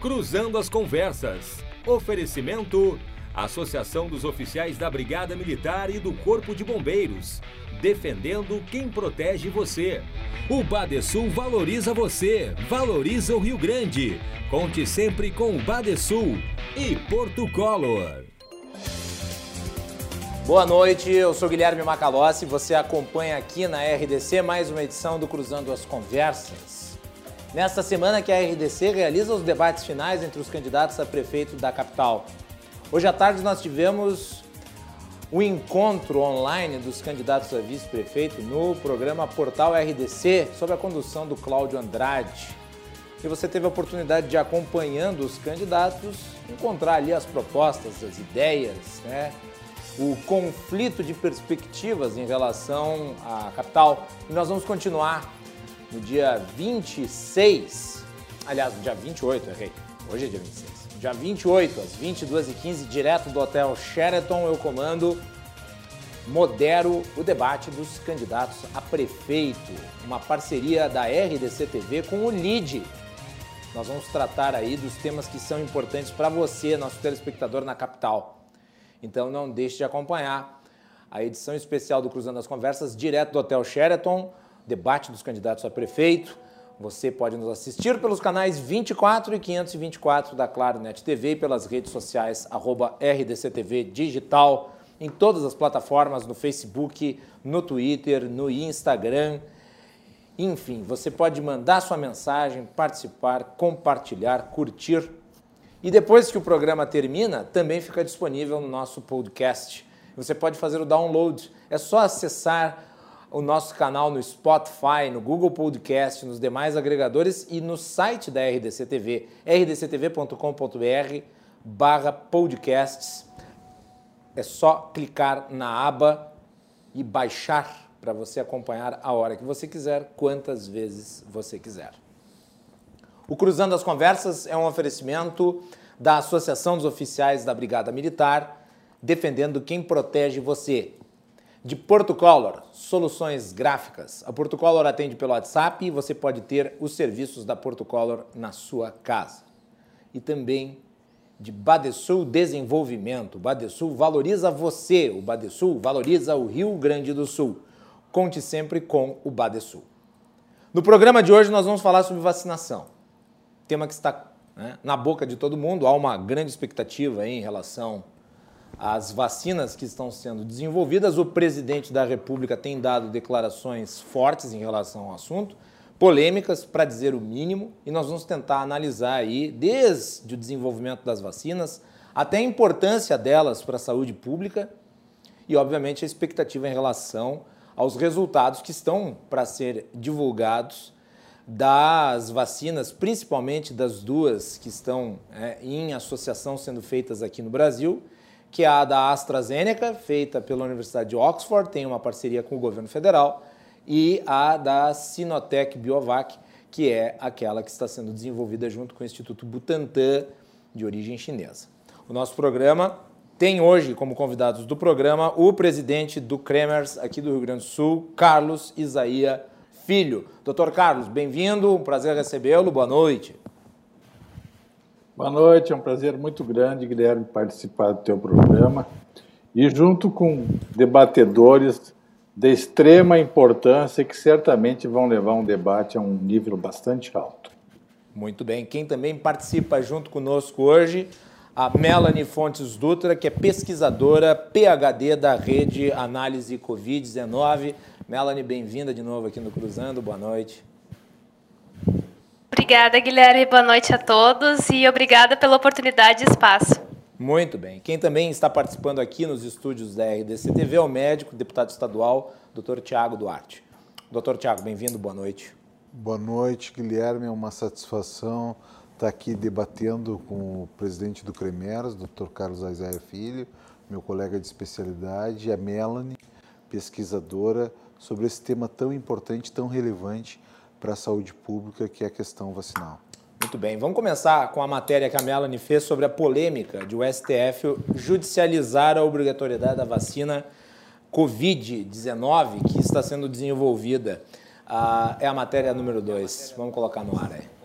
Cruzando as Conversas. Oferecimento: Associação dos Oficiais da Brigada Militar e do Corpo de Bombeiros. Defendendo quem protege você. O Badesul valoriza você, valoriza o Rio Grande. Conte sempre com o Badesul e Porto Color. Boa noite, eu sou Guilherme Macalossi. Você acompanha aqui na RDC mais uma edição do Cruzando as Conversas. Nesta semana que a RDC realiza os debates finais entre os candidatos a prefeito da capital. Hoje à tarde nós tivemos o encontro online dos candidatos a vice-prefeito no programa Portal RDC, sob a condução do Cláudio Andrade. E você teve a oportunidade de, acompanhando os candidatos, encontrar ali as propostas, as ideias, né? o conflito de perspectivas em relação à capital. E nós vamos continuar no dia 26, aliás, no dia 28, errei, hoje é dia 26. Dia 28, às 22h15, direto do Hotel Sheraton, eu comando, modero o debate dos candidatos a prefeito, uma parceria da RDC TV com o LIDE. Nós vamos tratar aí dos temas que são importantes para você, nosso telespectador na capital. Então não deixe de acompanhar a edição especial do Cruzando as Conversas, direto do Hotel Sheraton, debate dos candidatos a prefeito. Você pode nos assistir pelos canais 24 e 524 da Claro Net TV e pelas redes sociais arroba RDCTV Digital, em todas as plataformas, no Facebook, no Twitter, no Instagram. Enfim, você pode mandar sua mensagem, participar, compartilhar, curtir e depois que o programa termina, também fica disponível no nosso podcast. Você pode fazer o download. É só acessar o nosso canal no Spotify, no Google Podcast, nos demais agregadores e no site da RDC TV, rdctv.com.br barra podcasts. É só clicar na aba e baixar para você acompanhar a hora que você quiser, quantas vezes você quiser. O Cruzando as Conversas é um oferecimento da Associação dos Oficiais da Brigada Militar, defendendo quem protege você. De Porto Color, soluções gráficas. A Porto Color atende pelo WhatsApp e você pode ter os serviços da Porto Color na sua casa. E também de Badesul Desenvolvimento. O Badesul valoriza você, o Badesul valoriza o Rio Grande do Sul. Conte sempre com o Badesul. No programa de hoje nós vamos falar sobre vacinação tema que está né, na boca de todo mundo. Há uma grande expectativa em relação às vacinas que estão sendo desenvolvidas. O presidente da República tem dado declarações fortes em relação ao assunto, polêmicas, para dizer o mínimo, e nós vamos tentar analisar aí, desde o desenvolvimento das vacinas até a importância delas para a saúde pública e, obviamente, a expectativa em relação aos resultados que estão para ser divulgados das vacinas, principalmente das duas que estão é, em associação sendo feitas aqui no Brasil, que é a da AstraZeneca, feita pela Universidade de Oxford, tem uma parceria com o governo federal, e a da Sinotec Biovac, que é aquela que está sendo desenvolvida junto com o Instituto Butantan, de origem chinesa. O nosso programa tem hoje como convidados do programa o presidente do Kremers aqui do Rio Grande do Sul, Carlos Isaia Filho. Doutor Carlos, bem-vindo, um prazer recebê-lo, boa noite. Boa noite, é um prazer muito grande, Guilherme, participar do teu programa e junto com debatedores de extrema importância que certamente vão levar um debate a um nível bastante alto. Muito bem. Quem também participa junto conosco hoje, a Melanie Fontes Dutra, que é pesquisadora PhD da Rede Análise Covid-19 Melanie, bem-vinda de novo aqui no Cruzando, boa noite. Obrigada, Guilherme, boa noite a todos e obrigada pela oportunidade e espaço. Muito bem. Quem também está participando aqui nos estúdios da RDC TV é o médico, deputado estadual, Dr. Tiago Duarte. Dr. Tiago, bem-vindo, boa noite. Boa noite, Guilherme. É uma satisfação estar aqui debatendo com o presidente do CREMERS, Dr. Carlos Aizaia Filho, meu colega de especialidade, e a Melanie, pesquisadora sobre esse tema tão importante, tão relevante para a saúde pública, que é a questão vacinal. Muito bem, vamos começar com a matéria que a Melanie fez sobre a polêmica de o STF judicializar a obrigatoriedade da vacina Covid-19 que está sendo desenvolvida. Ah, é a matéria número 2. Vamos colocar no ar aí.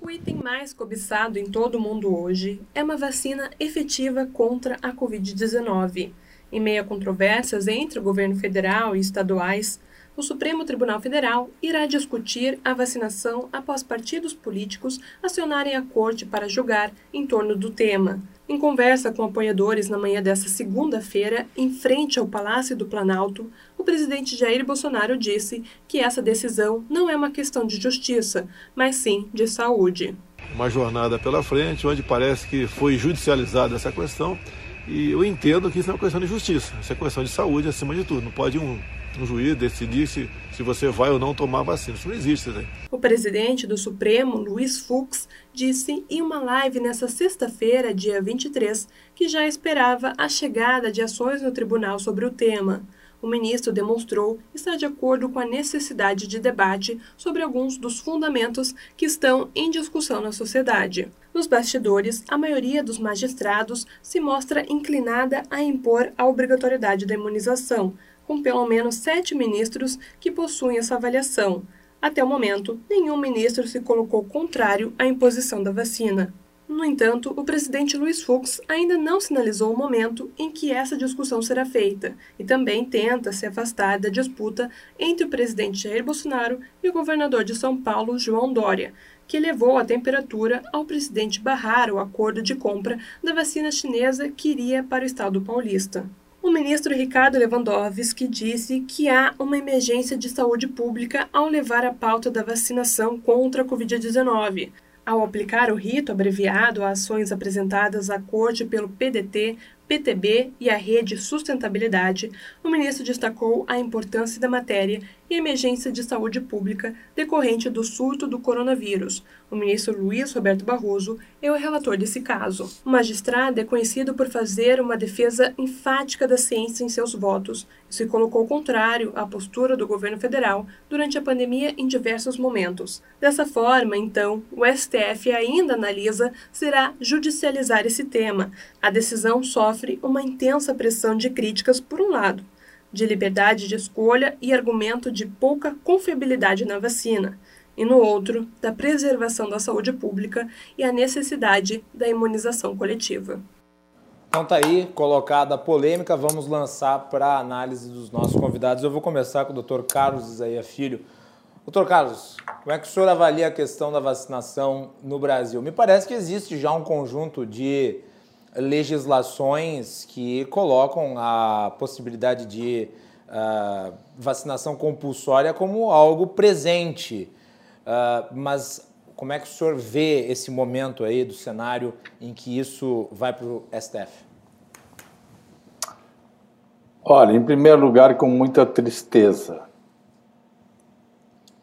O item mais cobiçado em todo o mundo hoje é uma vacina efetiva contra a Covid-19. Em meio a controvérsias entre o governo federal e estaduais, o Supremo Tribunal Federal irá discutir a vacinação após partidos políticos acionarem a corte para julgar em torno do tema. Em conversa com apoiadores na manhã desta segunda-feira, em frente ao Palácio do Planalto, o presidente Jair Bolsonaro disse que essa decisão não é uma questão de justiça, mas sim de saúde. Uma jornada pela frente, onde parece que foi judicializada essa questão, e eu entendo que isso é uma questão de justiça, isso é questão de saúde acima de tudo. Não pode um um juiz decidir se, se você vai ou não tomar vacina. Isso não existe. Né? O presidente do Supremo, Luiz Fux, disse em uma live nesta sexta-feira, dia 23, que já esperava a chegada de ações no tribunal sobre o tema. O ministro demonstrou estar de acordo com a necessidade de debate sobre alguns dos fundamentos que estão em discussão na sociedade. Nos bastidores, a maioria dos magistrados se mostra inclinada a impor a obrigatoriedade da imunização, com pelo menos sete ministros que possuem essa avaliação. Até o momento, nenhum ministro se colocou contrário à imposição da vacina. No entanto, o presidente Luiz Fux ainda não sinalizou o momento em que essa discussão será feita e também tenta se afastar da disputa entre o presidente Jair Bolsonaro e o governador de São Paulo, João Dória, que levou a temperatura ao presidente barrar o acordo de compra da vacina chinesa que iria para o estado paulista. O ministro Ricardo Lewandowski disse que há uma emergência de saúde pública ao levar a pauta da vacinação contra a Covid-19. Ao aplicar o rito abreviado a ações apresentadas à corte pelo PDT, PTB e a Rede Sustentabilidade, o ministro destacou a importância da matéria e emergência de saúde pública decorrente do surto do coronavírus. O ministro Luiz Roberto Barroso é o relator desse caso. O magistrado é conhecido por fazer uma defesa enfática da ciência em seus votos e se colocou contrário à postura do governo federal durante a pandemia em diversos momentos. Dessa forma, então, o STF ainda analisa se irá judicializar esse tema. A decisão sofre uma intensa pressão de críticas por um lado de liberdade de escolha e argumento de pouca confiabilidade na vacina, e no outro, da preservação da saúde pública e a necessidade da imunização coletiva. Então tá aí, colocada a polêmica, vamos lançar para a análise dos nossos convidados. Eu vou começar com o Dr. Carlos Isaia Filho. Doutor Carlos, como é que o senhor avalia a questão da vacinação no Brasil? Me parece que existe já um conjunto de legislações que colocam a possibilidade de uh, vacinação compulsória como algo presente. Uh, mas como é que o senhor vê esse momento aí do cenário em que isso vai para o STF? Olha, em primeiro lugar, com muita tristeza.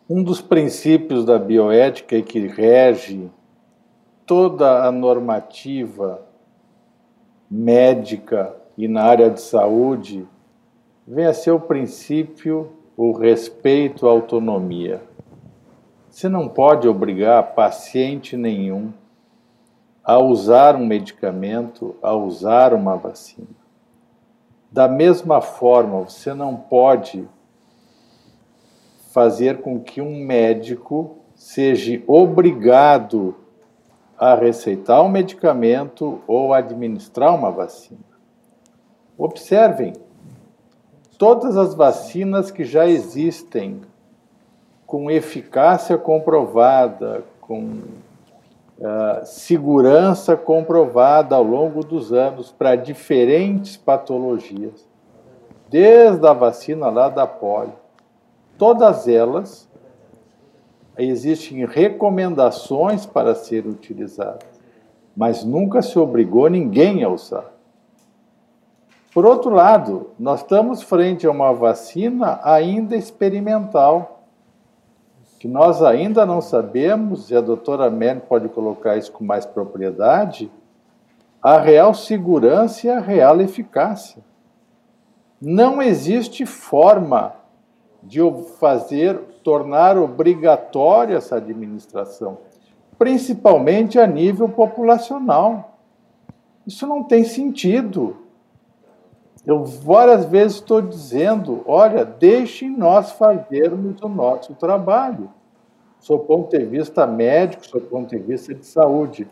Um dos princípios da bioética que rege toda a normativa médica e na área de saúde vem a ser o princípio o respeito à autonomia. Você não pode obrigar paciente nenhum a usar um medicamento, a usar uma vacina. Da mesma forma, você não pode fazer com que um médico seja obrigado a receitar um medicamento ou administrar uma vacina. Observem, todas as vacinas que já existem, com eficácia comprovada, com uh, segurança comprovada ao longo dos anos para diferentes patologias, desde a vacina lá da polio, todas elas existem recomendações para serem utilizadas, mas nunca se obrigou ninguém a usar. Por outro lado, nós estamos frente a uma vacina ainda experimental, que nós ainda não sabemos, e a doutora Merck pode colocar isso com mais propriedade, a real segurança e a real eficácia. Não existe forma de fazer tornar obrigatória essa administração, principalmente a nível populacional. Isso não tem sentido. Eu várias vezes estou dizendo: olha, deixem nós fazermos o nosso trabalho. sob ponto de vista médico, sob ponto de vista de saúde.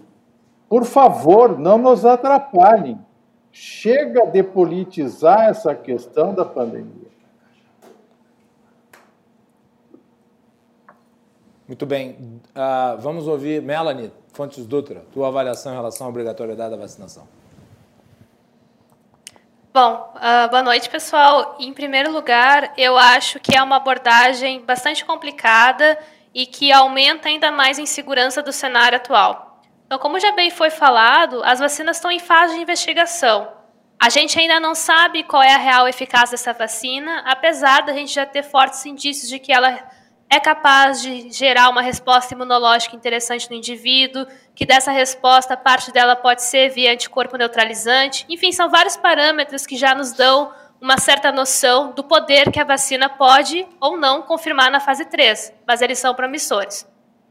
Por favor, não nos atrapalhem. Chega de politizar essa questão da pandemia. Muito bem. Uh, vamos ouvir Melanie Fontes Dutra, tua avaliação em relação à obrigatoriedade da vacinação. Bom, uh, boa noite, pessoal. Em primeiro lugar, eu acho que é uma abordagem bastante complicada e que aumenta ainda mais a insegurança do cenário atual. Então, como já bem foi falado, as vacinas estão em fase de investigação. A gente ainda não sabe qual é a real eficácia dessa vacina, apesar da gente já ter fortes indícios de que ela é capaz de gerar uma resposta imunológica interessante no indivíduo, que dessa resposta, parte dela pode ser via anticorpo neutralizante. Enfim, são vários parâmetros que já nos dão uma certa noção do poder que a vacina pode ou não confirmar na fase 3, mas eles são promissores.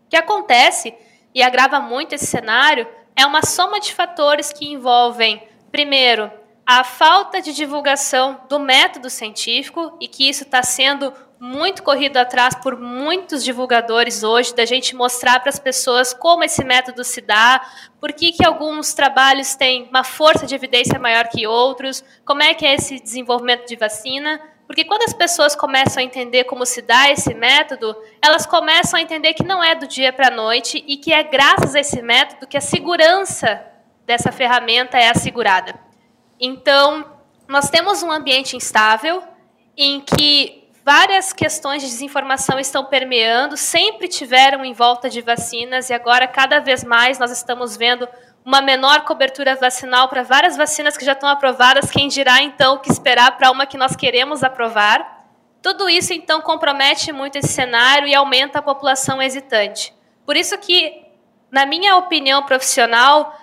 O que acontece, e agrava muito esse cenário, é uma soma de fatores que envolvem, primeiro, a falta de divulgação do método científico e que isso está sendo muito corrido atrás por muitos divulgadores hoje, da gente mostrar para as pessoas como esse método se dá, por que, que alguns trabalhos têm uma força de evidência maior que outros, como é que é esse desenvolvimento de vacina. Porque quando as pessoas começam a entender como se dá esse método, elas começam a entender que não é do dia para a noite e que é graças a esse método que a segurança dessa ferramenta é assegurada. Então, nós temos um ambiente instável em que Várias questões de desinformação estão permeando, sempre tiveram em volta de vacinas e agora cada vez mais nós estamos vendo uma menor cobertura vacinal para várias vacinas que já estão aprovadas, quem dirá então o que esperar para uma que nós queremos aprovar. Tudo isso então compromete muito esse cenário e aumenta a população hesitante. Por isso que, na minha opinião profissional,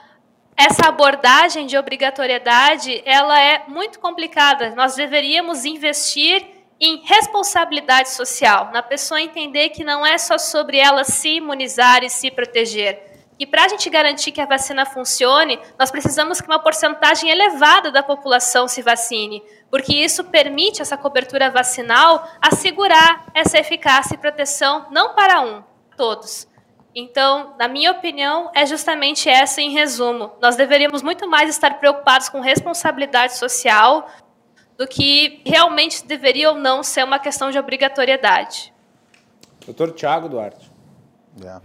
essa abordagem de obrigatoriedade, ela é muito complicada. Nós deveríamos investir em responsabilidade social, na pessoa entender que não é só sobre ela se imunizar e se proteger. E para a gente garantir que a vacina funcione, nós precisamos que uma porcentagem elevada da população se vacine, porque isso permite essa cobertura vacinal assegurar essa eficácia e proteção não para um, todos. Então, na minha opinião, é justamente essa em resumo. Nós deveríamos muito mais estar preocupados com responsabilidade social do que realmente deveria ou não ser uma questão de obrigatoriedade. Doutor Tiago Duarte. É.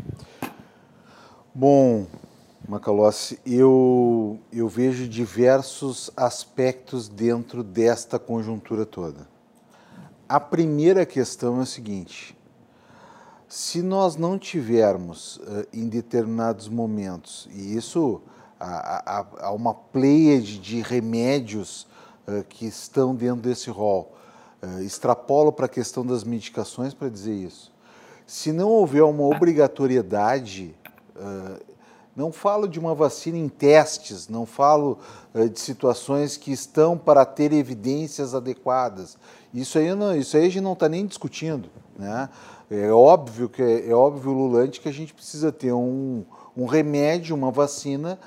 Bom, Macalossi, eu, eu vejo diversos aspectos dentro desta conjuntura toda. A primeira questão é a seguinte: se nós não tivermos uh, em determinados momentos, e isso há, há, há uma pleiade de remédios uh, que estão dentro desse rol. Uh, extrapolo para a questão das medicações para dizer isso. Se não houver uma obrigatoriedade, uh, não falo de uma vacina em testes, não falo de situações que estão para ter evidências adequadas. Isso aí, não, isso aí a gente não está nem discutindo. Né? É óbvio que é óbvio, Lulante, que a gente precisa ter um, um remédio, uma vacina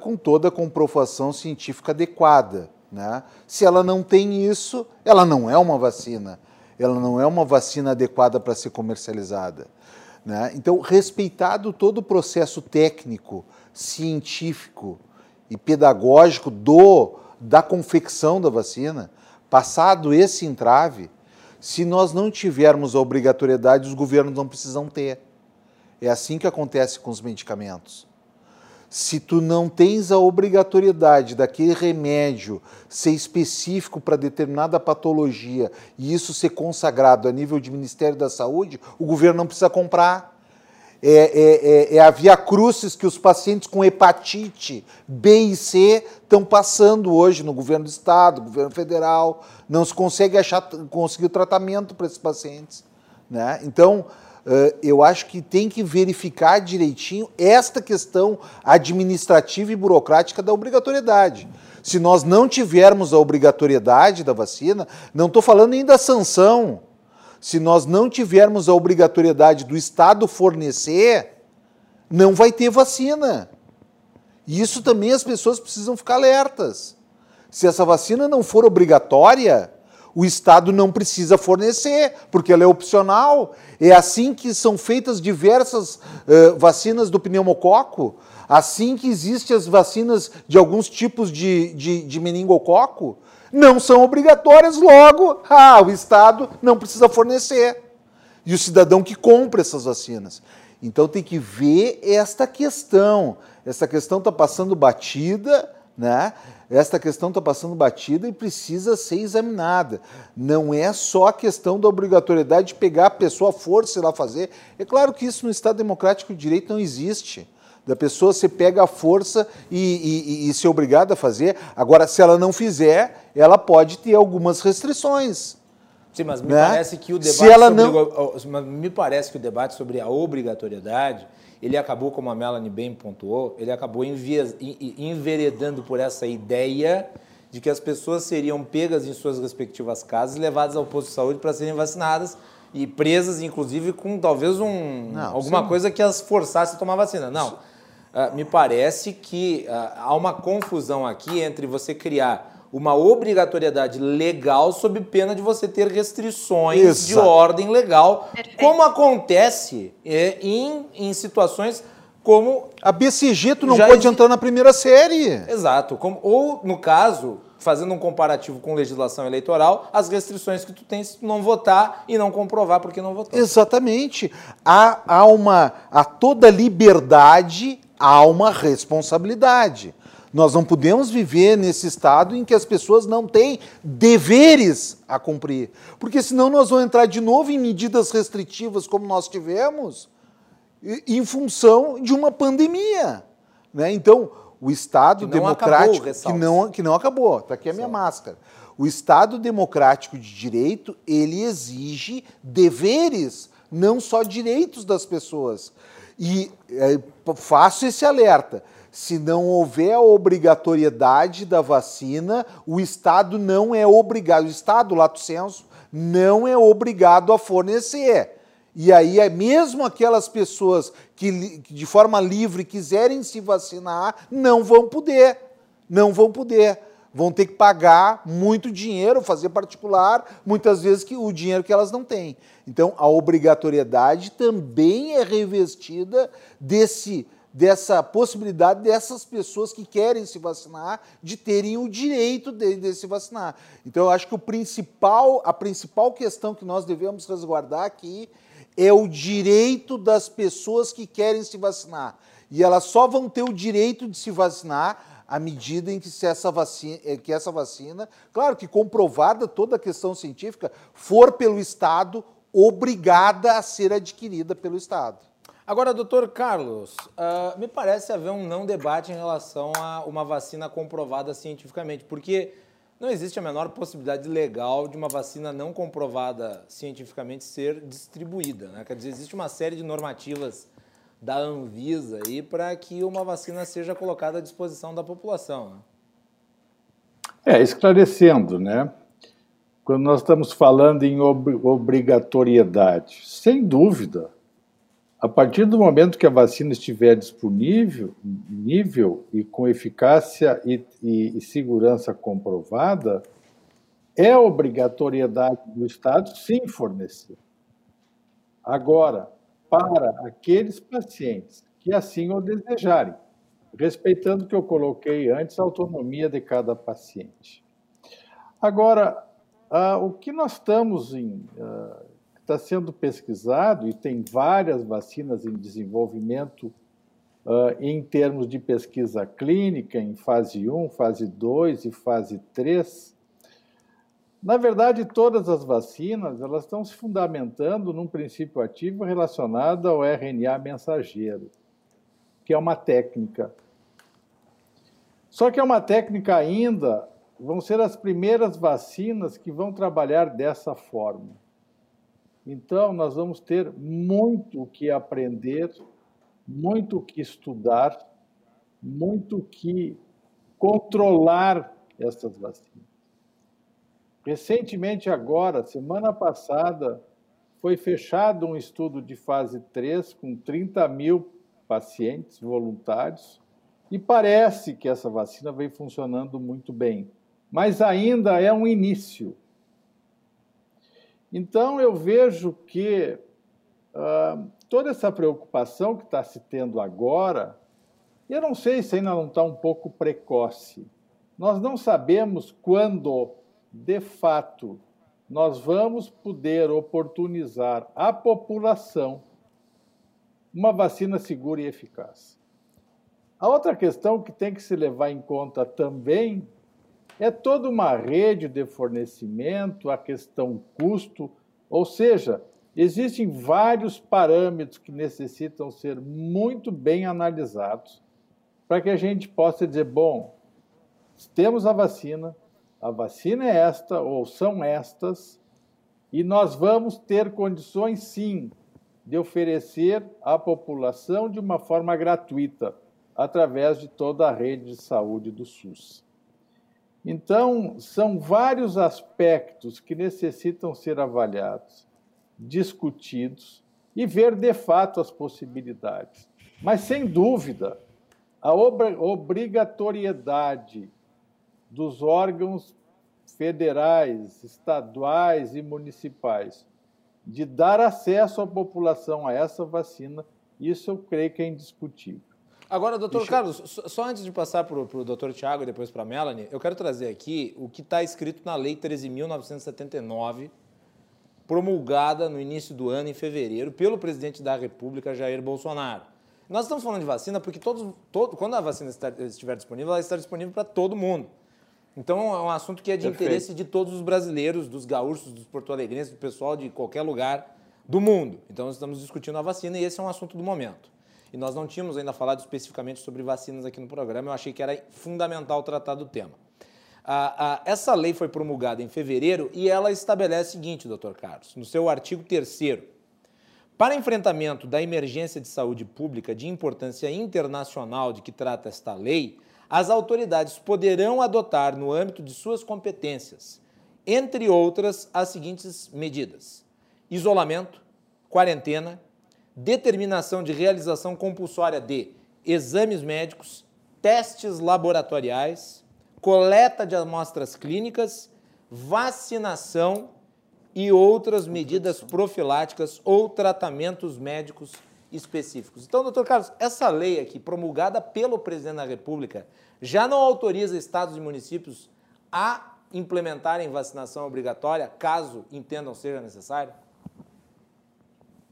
com toda a comprovação científica adequada. Né? Se ela não tem isso, ela não é uma vacina. Ela não é uma vacina adequada para ser comercializada. Né? Então, respeitado todo o processo técnico, científico e pedagógico do, da confecção da vacina, passado esse entrave, se nós não tivermos a obrigatoriedade, os governos não precisam ter. É assim que acontece com os medicamentos se tu não tens a obrigatoriedade daquele remédio ser específico para determinada patologia e isso ser consagrado a nível de Ministério da Saúde, o governo não precisa comprar. É, é, é, é a via crucis que os pacientes com hepatite B e C estão passando hoje no governo do Estado, governo federal. Não se consegue achar, conseguir tratamento para esses pacientes. Né? Então, eu acho que tem que verificar direitinho esta questão administrativa e burocrática da obrigatoriedade. Se nós não tivermos a obrigatoriedade da vacina, não estou falando nem da sanção, se nós não tivermos a obrigatoriedade do Estado fornecer, não vai ter vacina. E isso também as pessoas precisam ficar alertas. Se essa vacina não for obrigatória, o Estado não precisa fornecer, porque ela é opcional. É assim que são feitas diversas uh, vacinas do pneumococo, assim que existem as vacinas de alguns tipos de, de, de meningococo, não são obrigatórias, logo, ah, o Estado não precisa fornecer. E o cidadão que compra essas vacinas. Então tem que ver esta questão. Essa questão está passando batida, né? Esta questão está passando batida e precisa ser examinada. Não é só a questão da obrigatoriedade de pegar a pessoa à força e lá fazer. É claro que isso no Estado Democrático de Direito não existe. Da pessoa se pega a força e, e, e ser obrigada a fazer. Agora, se ela não fizer, ela pode ter algumas restrições. Sim, mas me né? parece que o debate Se ela não... sobre, me parece que o debate sobre a obrigatoriedade, ele acabou, como a Melanie bem pontuou, ele acabou enveredando por essa ideia de que as pessoas seriam pegas em suas respectivas casas levadas ao posto de saúde para serem vacinadas e presas, inclusive, com talvez um, não, alguma sim. coisa que as forçasse a tomar vacina. Não. Uh, me parece que uh, há uma confusão aqui entre você criar uma obrigatoriedade legal sob pena de você ter restrições Exato. de ordem legal, Perfeito. como acontece é, em, em situações como... A BCG tu não pode entrar na primeira série. Exato. Como, ou, no caso, fazendo um comparativo com legislação eleitoral, as restrições que tu tens se tu não votar e não comprovar porque não votou. Exatamente. Há, há uma... A toda liberdade há uma responsabilidade. Nós não podemos viver nesse estado em que as pessoas não têm deveres a cumprir. Porque senão nós vamos entrar de novo em medidas restritivas como nós tivemos em função de uma pandemia. Né? Então, o Estado democrático acabou, que não que não acabou, está aqui a minha Sim. máscara. O Estado democrático de direito, ele exige deveres, não só direitos das pessoas. E é, faço esse alerta se não houver a obrigatoriedade da vacina, o Estado não é obrigado, o Estado, lato senso, não é obrigado a fornecer. E aí, é mesmo aquelas pessoas que de forma livre quiserem se vacinar, não vão poder. Não vão poder. Vão ter que pagar muito dinheiro, fazer particular, muitas vezes que o dinheiro que elas não têm. Então, a obrigatoriedade também é revestida desse dessa possibilidade dessas pessoas que querem se vacinar de terem o direito de, de, se vacinar. Então eu acho que o principal, a principal questão que nós devemos resguardar aqui é o direito das pessoas que querem se vacinar. E elas só vão ter o direito de se vacinar à medida em que, essa, vacina, eh, que essa vacina, claro que comprovada toda a questão científica, for pelo Estado obrigada a ser adquirida pelo Estado. Agora, doutor Carlos, uh, me parece haver um não debate em relação a uma vacina comprovada cientificamente, porque não existe a menor possibilidade legal de uma vacina não comprovada cientificamente ser distribuída. Né? Quer dizer, existe uma série de normativas da Anvisa aí para que uma vacina seja colocada à disposição da população. Né? É, esclarecendo, né? Quando nós estamos falando em ob obrigatoriedade, sem dúvida, a partir do momento que a vacina estiver disponível nível e com eficácia e, e, e segurança comprovada, é obrigatoriedade do Estado sim fornecer. Agora, para aqueles pacientes que assim o desejarem, respeitando o que eu coloquei antes, a autonomia de cada paciente. Agora, ah, o que nós estamos em, ah, está sendo pesquisado e tem várias vacinas em desenvolvimento uh, em termos de pesquisa clínica, em fase 1, fase 2 e fase 3. Na verdade, todas as vacinas elas estão se fundamentando num princípio ativo relacionado ao RNA mensageiro, que é uma técnica. Só que é uma técnica ainda, vão ser as primeiras vacinas que vão trabalhar dessa forma. Então, nós vamos ter muito o que aprender, muito o que estudar, muito o que controlar essas vacinas. Recentemente, agora, semana passada, foi fechado um estudo de fase 3 com 30 mil pacientes voluntários e parece que essa vacina vem funcionando muito bem. Mas ainda é um início. Então, eu vejo que uh, toda essa preocupação que está se tendo agora, eu não sei se ainda não está um pouco precoce. Nós não sabemos quando, de fato, nós vamos poder oportunizar à população uma vacina segura e eficaz. A outra questão que tem que se levar em conta também é toda uma rede de fornecimento, a questão custo, ou seja, existem vários parâmetros que necessitam ser muito bem analisados para que a gente possa dizer, bom, temos a vacina, a vacina é esta ou são estas, e nós vamos ter condições sim de oferecer à população de uma forma gratuita, através de toda a rede de saúde do SUS. Então, são vários aspectos que necessitam ser avaliados, discutidos e ver de fato as possibilidades. Mas, sem dúvida, a obrigatoriedade dos órgãos federais, estaduais e municipais de dar acesso à população a essa vacina, isso eu creio que é indiscutível. Agora, doutor Deixa... Carlos, só antes de passar para o doutor Tiago e depois para a Melanie, eu quero trazer aqui o que está escrito na Lei 13.979, promulgada no início do ano, em fevereiro, pelo presidente da República, Jair Bolsonaro. Nós estamos falando de vacina porque todos, todo, quando a vacina estiver disponível, ela está disponível para todo mundo. Então é um assunto que é de Perfeito. interesse de todos os brasileiros, dos gaúchos, dos porto-alegrenses, do pessoal de qualquer lugar do mundo. Então nós estamos discutindo a vacina e esse é um assunto do momento. E nós não tínhamos ainda falado especificamente sobre vacinas aqui no programa, eu achei que era fundamental tratar do tema. Ah, ah, essa lei foi promulgada em fevereiro e ela estabelece o seguinte, doutor Carlos, no seu artigo 3 para enfrentamento da emergência de saúde pública de importância internacional de que trata esta lei, as autoridades poderão adotar no âmbito de suas competências, entre outras, as seguintes medidas: isolamento, quarentena, determinação de realização compulsória de exames médicos, testes laboratoriais, coleta de amostras clínicas, vacinação e outras medidas profiláticas ou tratamentos médicos específicos. Então, doutor Carlos, essa lei aqui, promulgada pelo presidente da República, já não autoriza estados e municípios a implementarem vacinação obrigatória, caso entendam seja necessário?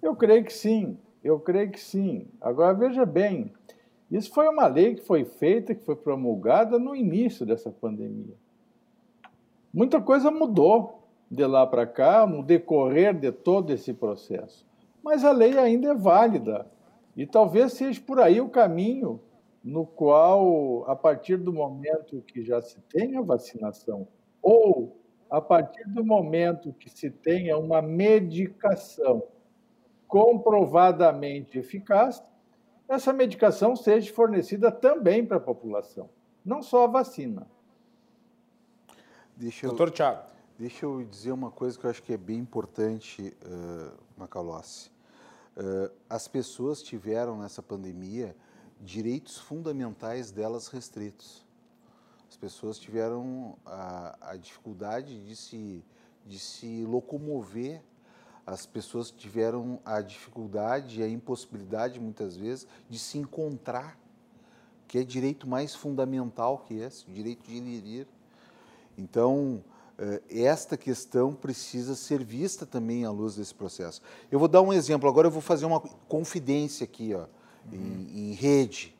Eu creio que sim, eu creio que sim. Agora, veja bem, isso foi uma lei que foi feita, que foi promulgada no início dessa pandemia. Muita coisa mudou de lá para cá, no decorrer de todo esse processo mas a lei ainda é válida. E talvez seja por aí o caminho no qual, a partir do momento que já se tenha vacinação, ou a partir do momento que se tenha uma medicação comprovadamente eficaz, essa medicação seja fornecida também para a população, não só a vacina. Deixa eu, Doutor Tiago. Deixa eu dizer uma coisa que eu acho que é bem importante, uh, Macalossi. Uh, as pessoas tiveram nessa pandemia direitos fundamentais delas restritos. As pessoas tiveram a, a dificuldade de se, de se locomover, as pessoas tiveram a dificuldade, a impossibilidade, muitas vezes, de se encontrar, que é direito mais fundamental que esse, o direito de ir e. Então, eh, esta questão precisa ser vista também à luz desse processo. Eu vou dar um exemplo, agora eu vou fazer uma confidência aqui, ó, uhum. em, em, rede.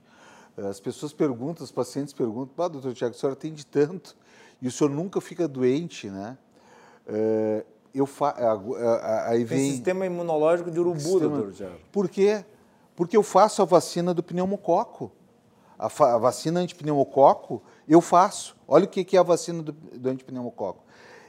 As pessoas perguntam, os pacientes perguntam, ah, doutor Tiago, a senhora atende tanto e o senhor nunca fica doente, né? Eh, eu fa... aí vem... Tem sistema imunológico de urubu, sistema... doutor Tiago. Por quê? Porque eu faço a vacina do pneumococo. A, fa... a vacina antipneumococo eu faço. Olha o que é a vacina do, do antipneumococo.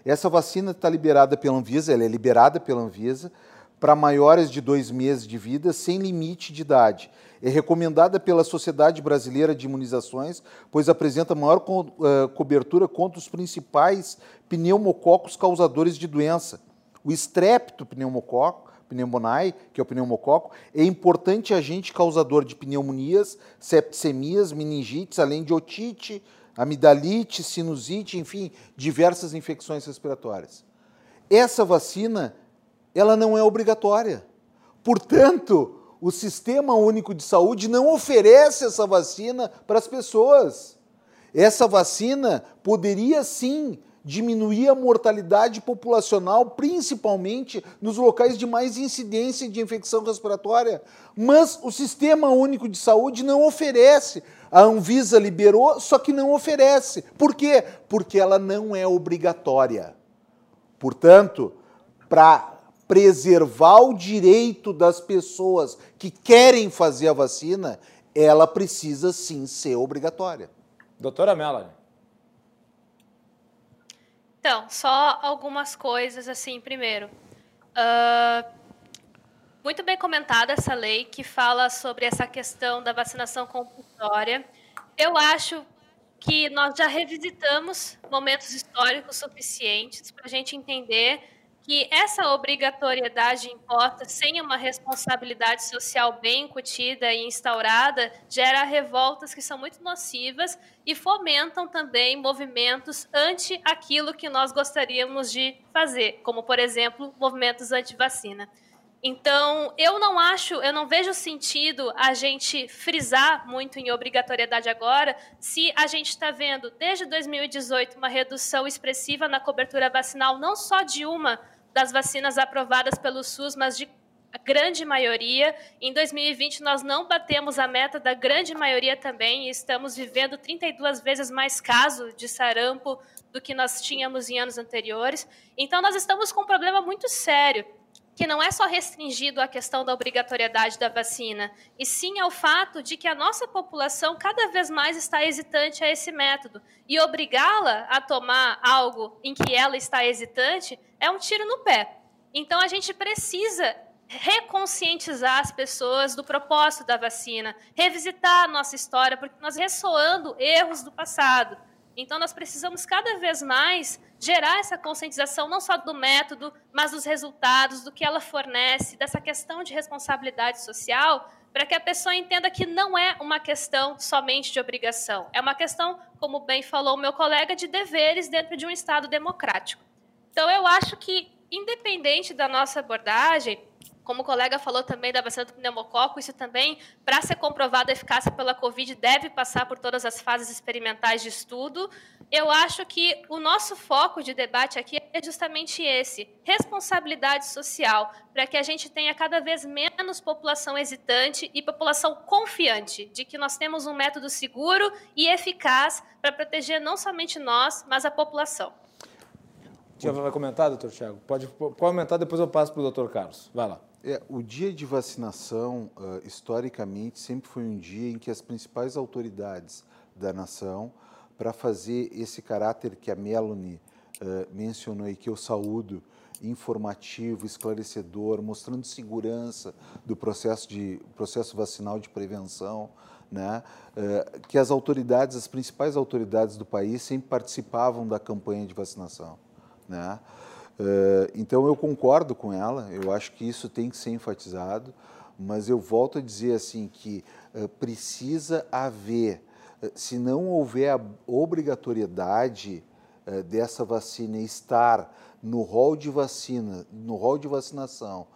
Essa vacina está liberada pela Anvisa, ela é liberada pela Anvisa para maiores de dois meses de vida, sem limite de idade. É recomendada pela Sociedade Brasileira de Imunizações, pois apresenta maior co uh, cobertura contra os principais pneumococos causadores de doença. O estrepto pneumococo, que é o pneumococo, é importante agente causador de pneumonias, septicemias, meningites, além de otite, amidalite, sinusite, enfim, diversas infecções respiratórias. Essa vacina ela não é obrigatória. Portanto, o Sistema Único de Saúde não oferece essa vacina para as pessoas. Essa vacina poderia sim diminuir a mortalidade populacional, principalmente nos locais de mais incidência de infecção respiratória. Mas o Sistema Único de Saúde não oferece. A Anvisa liberou, só que não oferece. Por quê? Porque ela não é obrigatória. Portanto, para preservar o direito das pessoas que querem fazer a vacina, ela precisa sim ser obrigatória. Doutora Melanie. Então, só algumas coisas assim. Primeiro, uh, muito bem comentada essa lei que fala sobre essa questão da vacinação compulsória. Eu acho que nós já revisitamos momentos históricos suficientes para a gente entender que essa obrigatoriedade imposta sem uma responsabilidade social bem incutida e instaurada gera revoltas que são muito nocivas e fomentam também movimentos anti aquilo que nós gostaríamos de fazer, como por exemplo, movimentos anti-vacina. Então, eu não acho, eu não vejo sentido a gente frisar muito em obrigatoriedade agora, se a gente está vendo desde 2018 uma redução expressiva na cobertura vacinal, não só de uma das vacinas aprovadas pelo SUS, mas de grande maioria. Em 2020, nós não batemos a meta da grande maioria também, e estamos vivendo 32 vezes mais casos de sarampo do que nós tínhamos em anos anteriores. Então, nós estamos com um problema muito sério que não é só restringido à questão da obrigatoriedade da vacina, e sim ao fato de que a nossa população cada vez mais está hesitante a esse método. E obrigá-la a tomar algo em que ela está hesitante é um tiro no pé. Então a gente precisa reconscientizar as pessoas do propósito da vacina, revisitar a nossa história, porque nós ressoando erros do passado. Então, nós precisamos cada vez mais gerar essa conscientização, não só do método, mas dos resultados, do que ela fornece, dessa questão de responsabilidade social, para que a pessoa entenda que não é uma questão somente de obrigação, é uma questão, como bem falou o meu colega, de deveres dentro de um Estado democrático. Então, eu acho que, independente da nossa abordagem, como o colega falou também da vacina do pneumococo, isso também, para ser comprovada a eficácia pela Covid, deve passar por todas as fases experimentais de estudo. Eu acho que o nosso foco de debate aqui é justamente esse: responsabilidade social, para que a gente tenha cada vez menos população hesitante e população confiante de que nós temos um método seguro e eficaz para proteger não somente nós, mas a população. Já vai comentar, doutor Tiago? Pode comentar, depois eu passo para o doutor Carlos. Vai lá. É, o dia de vacinação, uh, historicamente, sempre foi um dia em que as principais autoridades da nação, para fazer esse caráter que a Melanie uh, mencionou e que eu saúdo, informativo, esclarecedor, mostrando segurança do processo, de, processo vacinal de prevenção, né? Uh, que as autoridades, as principais autoridades do país sempre participavam da campanha de vacinação. Né? Uh, então eu concordo com ela, eu acho que isso tem que ser enfatizado, mas eu volto a dizer assim que uh, precisa haver, uh, se não houver a obrigatoriedade dessa vacina estar no rol de vacina, no rol de vacinação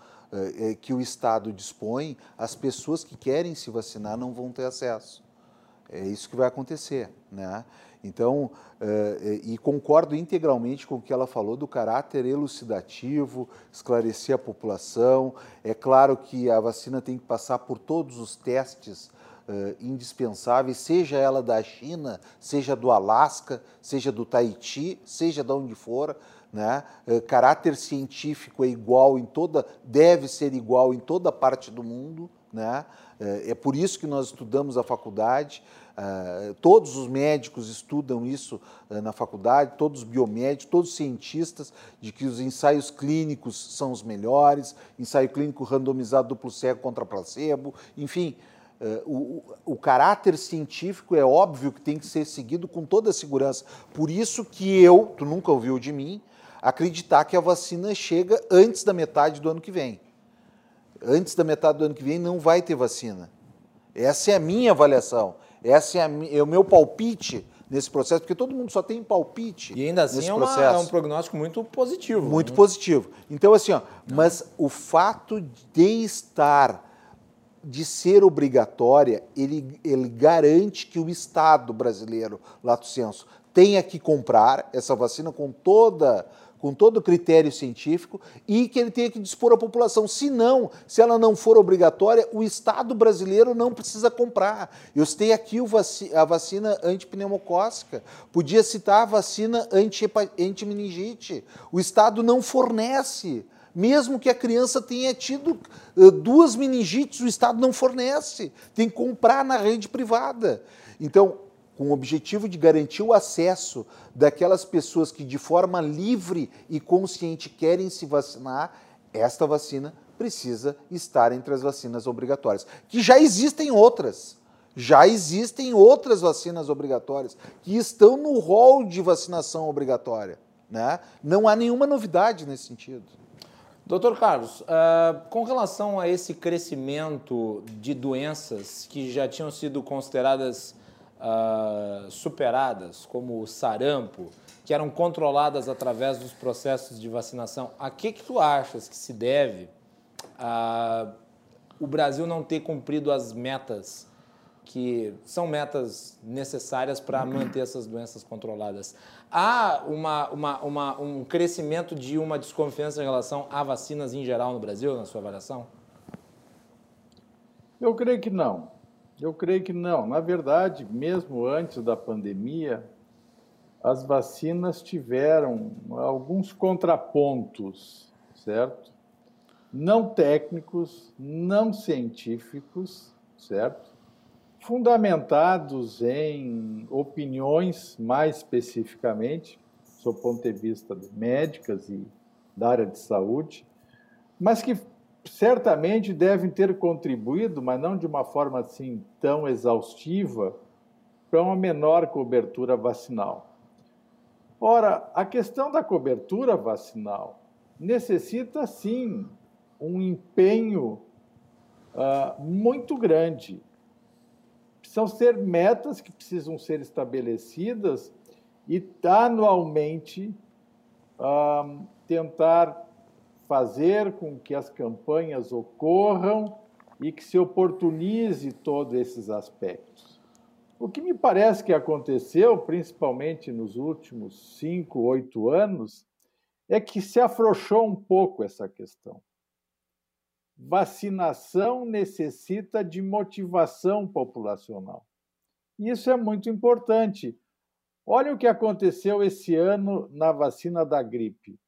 que o Estado dispõe, as pessoas que querem se vacinar não vão ter acesso. É isso que vai acontecer, né? Então, uh, e concordo integralmente com o que ela falou do caráter elucidativo, esclarecer a população. É claro que a vacina tem que passar por todos os testes uh, indispensáveis, seja ela da China, seja do Alasca, seja do Tahiti, seja de onde for. Né? Uh, caráter científico é igual em toda, deve ser igual em toda parte do mundo. Né? É por isso que nós estudamos a faculdade. Uh, todos os médicos estudam isso uh, na faculdade, todos os biomédicos, todos os cientistas, de que os ensaios clínicos são os melhores, ensaio clínico randomizado duplo cego contra placebo, enfim. Uh, o, o, caráter científico é óbvio que tem que ser seguido com toda a segurança. Por isso que eu, tu nunca ouviu de mim, acreditar que a vacina chega antes da metade do ano que vem. Antes da metade do ano que vem não vai ter vacina. Essa é a minha avaliação. Esse é, é, o meu palpite nesse processo, porque todo mundo só tem palpite. E ainda assim é, uma, processo. é um prognóstico muito positivo. Muito né? positivo. Então, assim, ó, mas o fato de estar, de ser obrigatória, ele, ele garante que o Estado brasileiro, lato senso, tenha que comprar essa vacina com toda com todo critério científico e que ele tenha que dispor à população. Se não, se ela não for obrigatória, o Estado brasileiro não precisa comprar. Eu citei aqui a vacina antipneumocócica, podia citar a vacina anti-meningite. O Estado não fornece. Mesmo que a criança tenha tido uh, duas meningites, o Estado não fornece. Tem que comprar na rede privada. Então, com o objetivo de garantir o acesso daquelas pessoas que de forma livre e consciente querem se vacinar, esta vacina precisa estar entre as vacinas obrigatórias, que já existem outras. Já existem outras vacinas obrigatórias que estão no rol de vacinação obrigatória. Né? Não há nenhuma novidade nesse sentido. Doutor Carlos, uh, com relação a esse crescimento de doenças que já tinham sido consideradas uh, superadas, como o sarampo, que eram controladas através dos processos de vacinação, a que, que tu achas que se deve uh, o Brasil não ter cumprido as metas que são metas necessárias para manter essas doenças controladas. Há uma, uma, uma, um crescimento de uma desconfiança em relação a vacinas em geral no Brasil, na sua avaliação? Eu creio que não. Eu creio que não. Na verdade, mesmo antes da pandemia, as vacinas tiveram alguns contrapontos, certo? Não técnicos, não científicos, certo? Fundamentados em opiniões mais especificamente, do ponto de vista de médicas e da área de saúde, mas que certamente devem ter contribuído, mas não de uma forma assim tão exaustiva, para uma menor cobertura vacinal. Ora, a questão da cobertura vacinal necessita sim um empenho uh, muito grande. Precisam ser metas que precisam ser estabelecidas e anualmente uh, tentar fazer com que as campanhas ocorram e que se oportunize todos esses aspectos. O que me parece que aconteceu, principalmente nos últimos cinco, oito anos, é que se afrouxou um pouco essa questão. Vacinação necessita de motivação populacional. Isso é muito importante. Olha o que aconteceu esse ano na vacina da gripe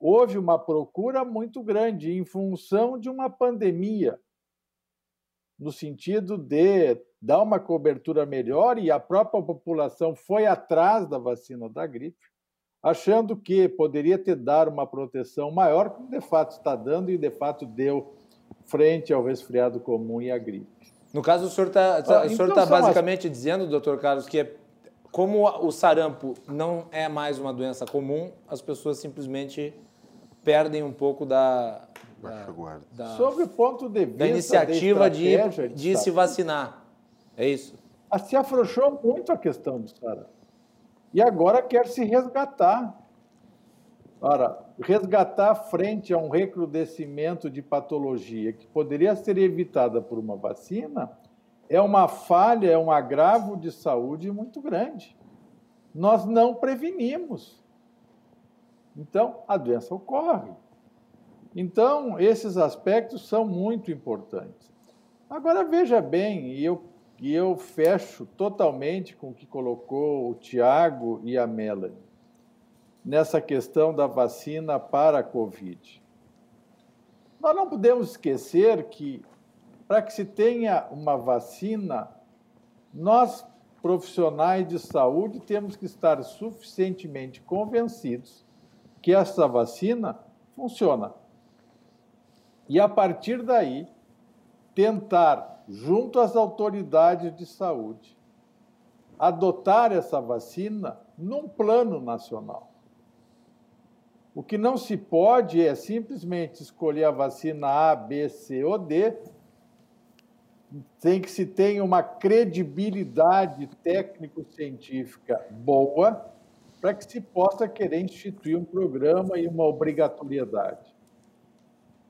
houve uma procura muito grande em função de uma pandemia, no sentido de dar uma cobertura melhor e a própria população foi atrás da vacina da gripe, achando que poderia ter dado uma proteção maior, como de fato está dando e de fato deu frente ao resfriado comum e à gripe. No caso, o senhor está tá, então, tá basicamente as... dizendo, doutor Carlos, que é, como o sarampo não é mais uma doença comum, as pessoas simplesmente perdem um pouco da, da, da Sobre o ponto de vista da iniciativa de, de, de se vacinar. É isso? Se afrouxou muito a questão do sarampo. E agora quer se resgatar. Ora, resgatar frente a um recrudescimento de patologia que poderia ser evitada por uma vacina é uma falha, é um agravo de saúde muito grande. Nós não prevenimos. Então, a doença ocorre. Então, esses aspectos são muito importantes. Agora, veja bem, e eu, e eu fecho totalmente com o que colocou o Tiago e a Melanie, nessa questão da vacina para a Covid. Nós não podemos esquecer que, para que se tenha uma vacina, nós, profissionais de saúde, temos que estar suficientemente convencidos que essa vacina funciona. E a partir daí, tentar, junto às autoridades de saúde, adotar essa vacina num plano nacional. O que não se pode é simplesmente escolher a vacina A, B, C ou D tem que se tenha uma credibilidade técnico-científica boa para que se possa querer instituir um programa e uma obrigatoriedade.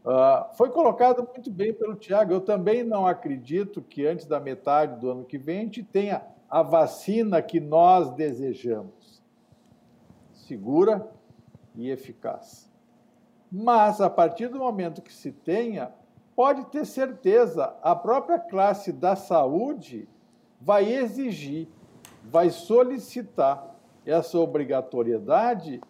Uh, foi colocado muito bem pelo Tiago. Eu também não acredito que antes da metade do ano que vem a gente tenha a vacina que nós desejamos. Segura e eficaz. Mas, a partir do momento que se tenha, pode ter certeza, a própria classe da saúde vai exigir, vai solicitar essa obrigatoriedade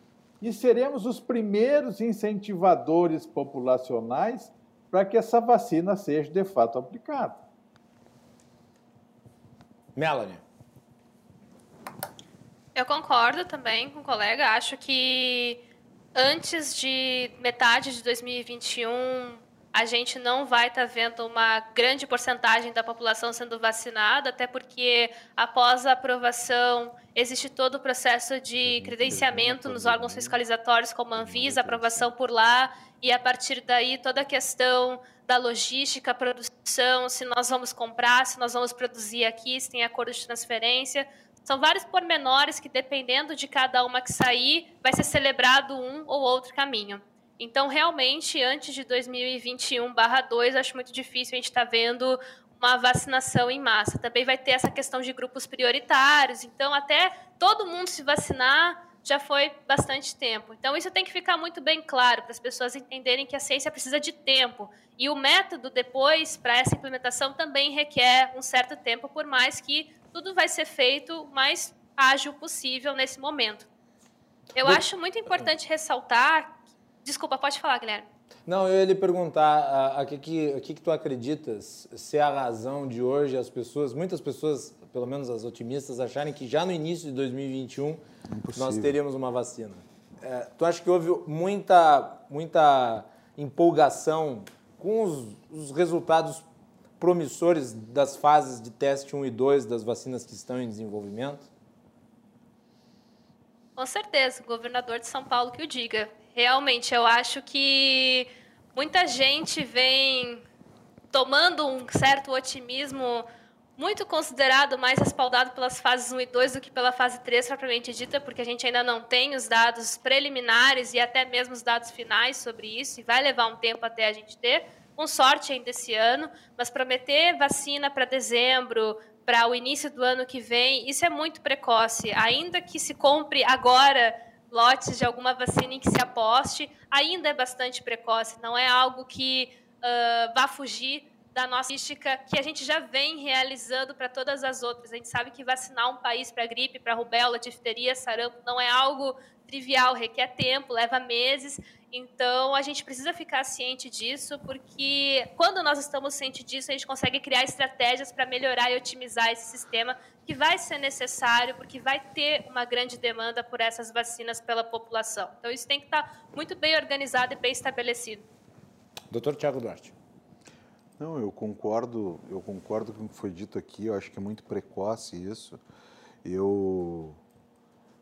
e seremos os primeiros incentivadores populacionais para que essa vacina seja de fato aplicada. Melanie. Eu concordo também com o colega. Acho que antes de metade de 2021 a gente não vai estar tá vendo uma grande porcentagem da população sendo vacinada, até porque após a aprovação existe todo o processo de credenciamento nos órgãos fiscalizatórios, como a Anvisa, aprovação por lá, e a partir daí toda a questão da logística, produção, se nós vamos comprar, se nós vamos produzir aqui, se tem acordo de transferência. São vários pormenores que, dependendo de cada uma que sair, vai ser celebrado um ou outro caminho. Então, realmente, antes de 2021/2, acho muito difícil a gente estar tá vendo uma vacinação em massa. Também vai ter essa questão de grupos prioritários. Então, até todo mundo se vacinar já foi bastante tempo. Então, isso tem que ficar muito bem claro para as pessoas entenderem que a ciência precisa de tempo. E o método depois, para essa implementação, também requer um certo tempo, por mais que tudo vai ser feito o mais ágil possível nesse momento. Eu acho muito importante ressaltar Desculpa, pode falar, Guilherme. Não, eu ia lhe perguntar a, a que, que, a que, que tu acreditas ser a razão de hoje as pessoas, muitas pessoas, pelo menos as otimistas, acharem que já no início de 2021 Impossível. nós teríamos uma vacina. É, tu acha que houve muita, muita empolgação com os, os resultados promissores das fases de teste 1 e 2 das vacinas que estão em desenvolvimento? Com certeza, o governador de São Paulo que o diga. Realmente, eu acho que muita gente vem tomando um certo otimismo muito considerado mais respaldado pelas fases 1 e 2 do que pela fase 3 propriamente dita, porque a gente ainda não tem os dados preliminares e até mesmo os dados finais sobre isso, e vai levar um tempo até a gente ter, com sorte ainda esse ano, mas prometer vacina para dezembro, para o início do ano que vem, isso é muito precoce. Ainda que se compre agora lotes de alguma vacina em que se aposte, ainda é bastante precoce, não é algo que uh, vá fugir da nossa logística que a gente já vem realizando para todas as outras. A gente sabe que vacinar um país para gripe, para rubéola, difteria, sarampo, não é algo trivial, requer tempo, leva meses. Então, a gente precisa ficar ciente disso, porque quando nós estamos cientes disso, a gente consegue criar estratégias para melhorar e otimizar esse sistema que vai ser necessário, porque vai ter uma grande demanda por essas vacinas pela população. Então, isso tem que estar muito bem organizado e bem estabelecido. Doutor Tiago Duarte. Não, eu concordo, eu concordo com o que foi dito aqui, eu acho que é muito precoce isso. Eu,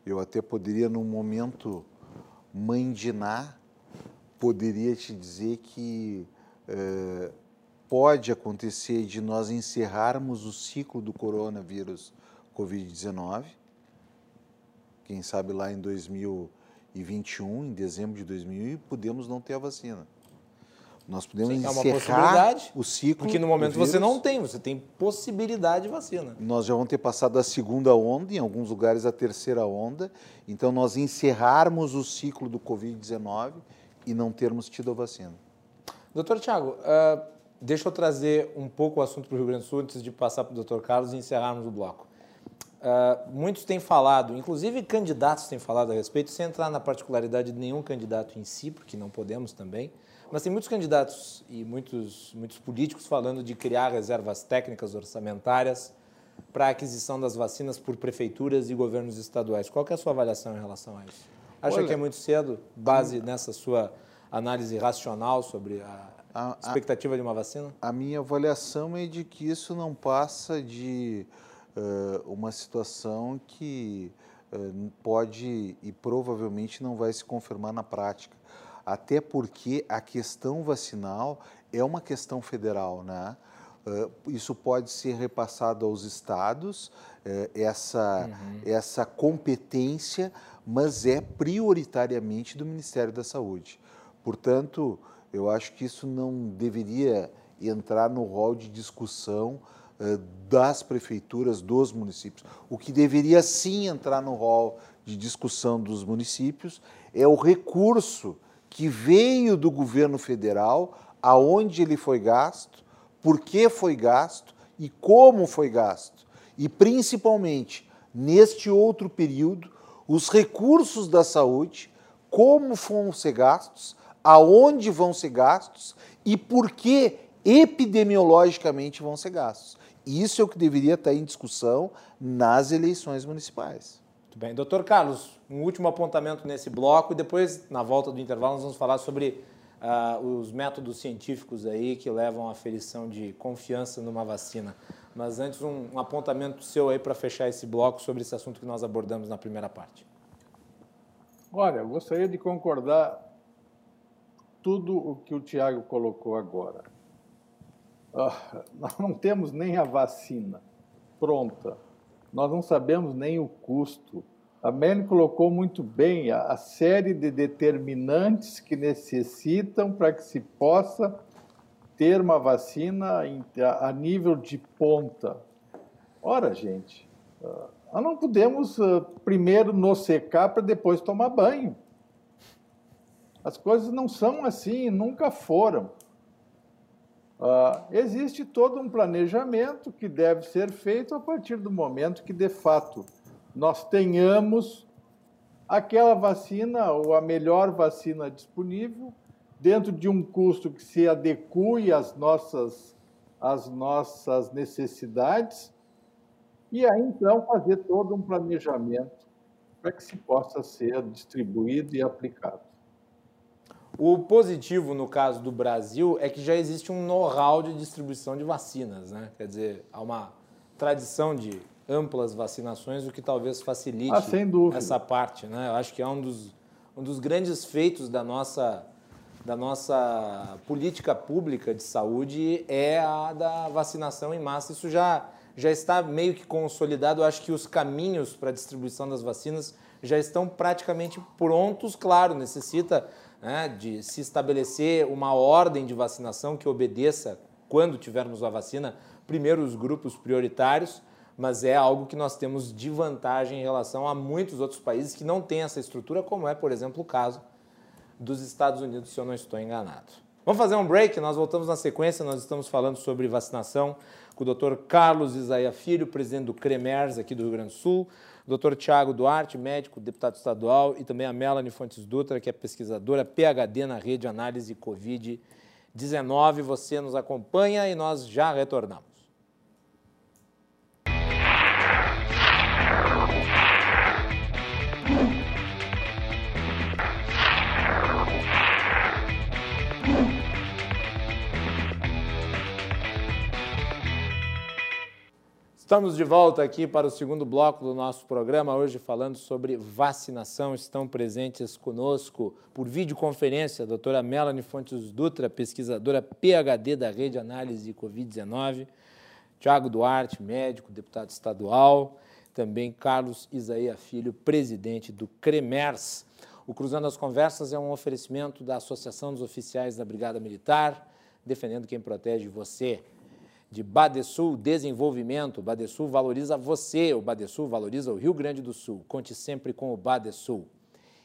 eu até poderia, num momento mandinar, poderia te dizer que é, pode acontecer de nós encerrarmos o ciclo do coronavírus Covid-19, quem sabe lá em 2021, em dezembro de 2000, podemos não ter a vacina. Nós podemos Sim, encerrar é o ciclo. Porque no momento você não tem, você tem possibilidade de vacina. Nós já vamos ter passado a segunda onda, em alguns lugares a terceira onda. Então, nós encerrarmos o ciclo do Covid-19 e não termos tido a vacina. Doutor Tiago, uh, deixa eu trazer um pouco o assunto para o Rio Grande do Sul antes de passar para o doutor Carlos e encerrarmos o bloco. Uh, muitos têm falado, inclusive candidatos têm falado a respeito, sem entrar na particularidade de nenhum candidato em si, porque não podemos também, mas tem muitos candidatos e muitos, muitos políticos falando de criar reservas técnicas orçamentárias para a aquisição das vacinas por prefeituras e governos estaduais. Qual é a sua avaliação em relação a isso? Acha Olha, que é muito cedo, base nessa sua análise racional sobre a, a expectativa a, de uma vacina? A minha avaliação é de que isso não passa de uh, uma situação que uh, pode e provavelmente não vai se confirmar na prática. Até porque a questão vacinal é uma questão federal, né? isso pode ser repassado aos estados, essa, uhum. essa competência, mas é prioritariamente do Ministério da Saúde. Portanto, eu acho que isso não deveria entrar no rol de discussão das prefeituras, dos municípios. O que deveria sim entrar no rol de discussão dos municípios é o recurso que veio do governo federal, aonde ele foi gasto, por que foi gasto e como foi gasto. E principalmente, neste outro período, os recursos da saúde, como vão ser gastos, aonde vão ser gastos e por que epidemiologicamente vão ser gastos. Isso é o que deveria estar em discussão nas eleições municipais. Muito bem. Doutor Carlos, um último apontamento nesse bloco e depois, na volta do intervalo, nós vamos falar sobre uh, os métodos científicos aí que levam à ferição de confiança numa vacina. Mas antes, um, um apontamento seu aí para fechar esse bloco sobre esse assunto que nós abordamos na primeira parte. Olha, eu gostaria de concordar tudo o que o Tiago colocou agora. Uh, nós não temos nem a vacina pronta nós não sabemos nem o custo. A Melanie colocou muito bem a, a série de determinantes que necessitam para que se possa ter uma vacina a nível de ponta. Ora, gente, ah, nós não podemos ah, primeiro nos secar para depois tomar banho. As coisas não são assim, nunca foram. Uh, existe todo um planejamento que deve ser feito a partir do momento que, de fato, nós tenhamos aquela vacina ou a melhor vacina disponível dentro de um custo que se adeque às nossas, às nossas necessidades e aí então fazer todo um planejamento para que se possa ser distribuído e aplicado. O positivo no caso do Brasil é que já existe um know-how de distribuição de vacinas, né? Quer dizer, há uma tradição de amplas vacinações, o que talvez facilite ah, essa parte, né? Eu acho que é um dos, um dos grandes feitos da nossa, da nossa política pública de saúde é a da vacinação em massa. Isso já, já está meio que consolidado. Eu acho que os caminhos para a distribuição das vacinas já estão praticamente prontos. Claro, necessita né, de se estabelecer uma ordem de vacinação que obedeça, quando tivermos a vacina, primeiro os grupos prioritários, mas é algo que nós temos de vantagem em relação a muitos outros países que não têm essa estrutura, como é, por exemplo, o caso dos Estados Unidos, se eu não estou enganado. Vamos fazer um break, nós voltamos na sequência, nós estamos falando sobre vacinação com o Dr. Carlos Isaia Filho, presidente do CREMERS aqui do Rio Grande do Sul, Dr. Tiago Duarte, médico, deputado estadual, e também a Melanie Fontes Dutra, que é pesquisadora PhD na rede análise Covid-19. Você nos acompanha e nós já retornamos. Estamos de volta aqui para o segundo bloco do nosso programa, hoje falando sobre vacinação. Estão presentes conosco por videoconferência a doutora Melanie Fontes Dutra, pesquisadora PhD da Rede Análise Covid-19, Tiago Duarte, médico, deputado estadual, também Carlos Isaia Filho, presidente do CREMERS. O Cruzando as Conversas é um oferecimento da Associação dos Oficiais da Brigada Militar, defendendo quem protege você de Badesul Desenvolvimento. Badesul valoriza você, o Badesul valoriza o Rio Grande do Sul. Conte sempre com o Badesul.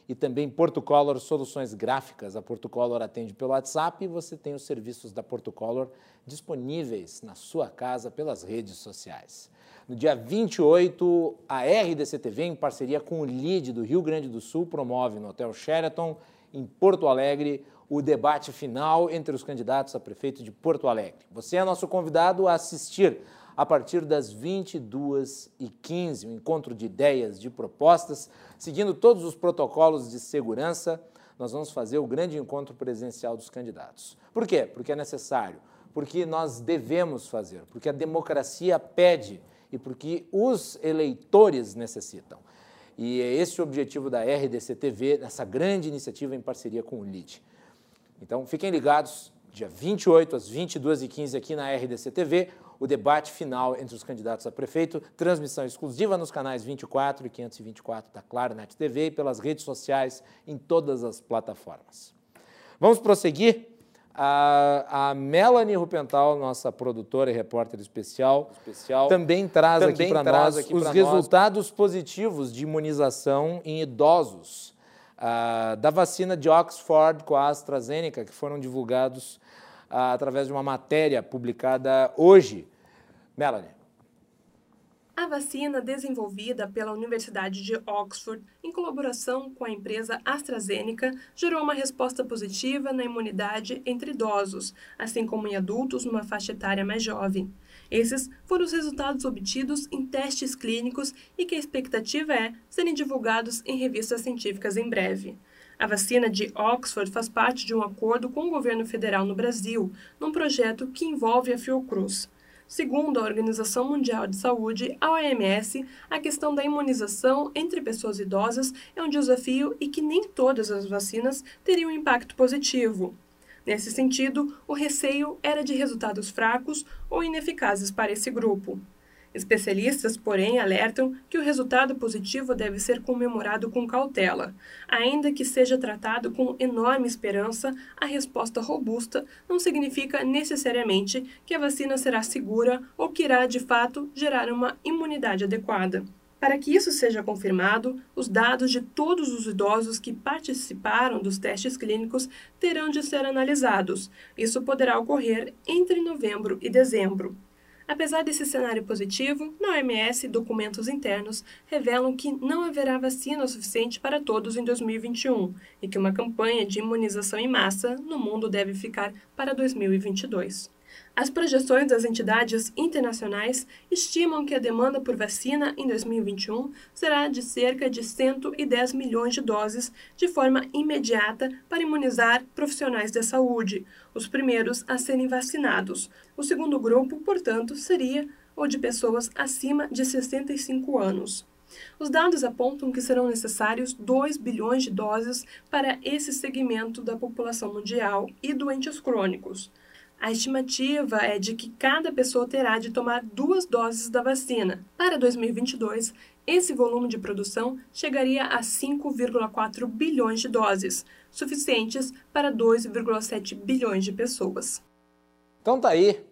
E também Portocolor Soluções Gráficas. A Portocolor atende pelo WhatsApp e você tem os serviços da Portocolor disponíveis na sua casa pelas redes sociais. No dia 28, a RDC TV, em parceria com o LID do Rio Grande do Sul, promove no Hotel Sheraton, em Porto Alegre, o debate final entre os candidatos a prefeito de Porto Alegre. Você é nosso convidado a assistir a partir das 22h15, um encontro de ideias, de propostas, seguindo todos os protocolos de segurança. Nós vamos fazer o grande encontro presencial dos candidatos. Por quê? Porque é necessário, porque nós devemos fazer, porque a democracia pede e porque os eleitores necessitam. E é esse o objetivo da RDC TV, nessa grande iniciativa em parceria com o LID. Então, fiquem ligados, dia 28 às 22h15 aqui na RDC TV, o debate final entre os candidatos a prefeito, transmissão exclusiva nos canais 24 e 524 da Claro Net TV e pelas redes sociais em todas as plataformas. Vamos prosseguir? A, a Melanie Rupental, nossa produtora e repórter especial, especial também traz também aqui para nós aqui os resultados nós. positivos de imunização em idosos da vacina de Oxford com a AstraZeneca, que foram divulgados através de uma matéria publicada hoje. Melanie. A vacina desenvolvida pela Universidade de Oxford, em colaboração com a empresa AstraZeneca, gerou uma resposta positiva na imunidade entre idosos, assim como em adultos numa faixa etária mais jovem. Esses foram os resultados obtidos em testes clínicos e que a expectativa é serem divulgados em revistas científicas em breve. A vacina de Oxford faz parte de um acordo com o governo federal no Brasil, num projeto que envolve a Fiocruz. Segundo a Organização Mundial de Saúde, a OMS, a questão da imunização entre pessoas idosas é um desafio e que nem todas as vacinas teriam impacto positivo. Nesse sentido, o receio era de resultados fracos ou ineficazes para esse grupo. Especialistas, porém, alertam que o resultado positivo deve ser comemorado com cautela. Ainda que seja tratado com enorme esperança, a resposta robusta não significa necessariamente que a vacina será segura ou que irá, de fato, gerar uma imunidade adequada. Para que isso seja confirmado, os dados de todos os idosos que participaram dos testes clínicos terão de ser analisados. Isso poderá ocorrer entre novembro e dezembro. Apesar desse cenário positivo, na OMS, documentos internos revelam que não haverá vacina suficiente para todos em 2021 e que uma campanha de imunização em massa no mundo deve ficar para 2022. As projeções das entidades internacionais estimam que a demanda por vacina em 2021 será de cerca de 110 milhões de doses de forma imediata para imunizar profissionais da saúde, os primeiros a serem vacinados. O segundo grupo, portanto, seria o de pessoas acima de 65 anos. Os dados apontam que serão necessários 2 bilhões de doses para esse segmento da população mundial e doentes crônicos. A estimativa é de que cada pessoa terá de tomar duas doses da vacina. Para 2022, esse volume de produção chegaria a 5,4 bilhões de doses, suficientes para 2,7 bilhões de pessoas. Então tá aí.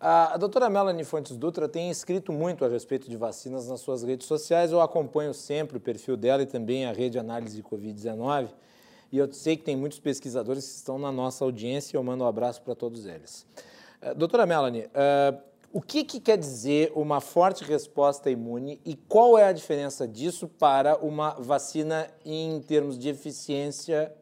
A doutora Melanie Fontes Dutra tem escrito muito a respeito de vacinas nas suas redes sociais. Eu acompanho sempre o perfil dela e também a rede Análise Covid-19 e eu sei que tem muitos pesquisadores que estão na nossa audiência e eu mando um abraço para todos eles. Uh, doutora Melanie, uh, o que, que, quer dizer uma forte resposta imune e qual é a diferença disso para uma vacina em termos de eficiência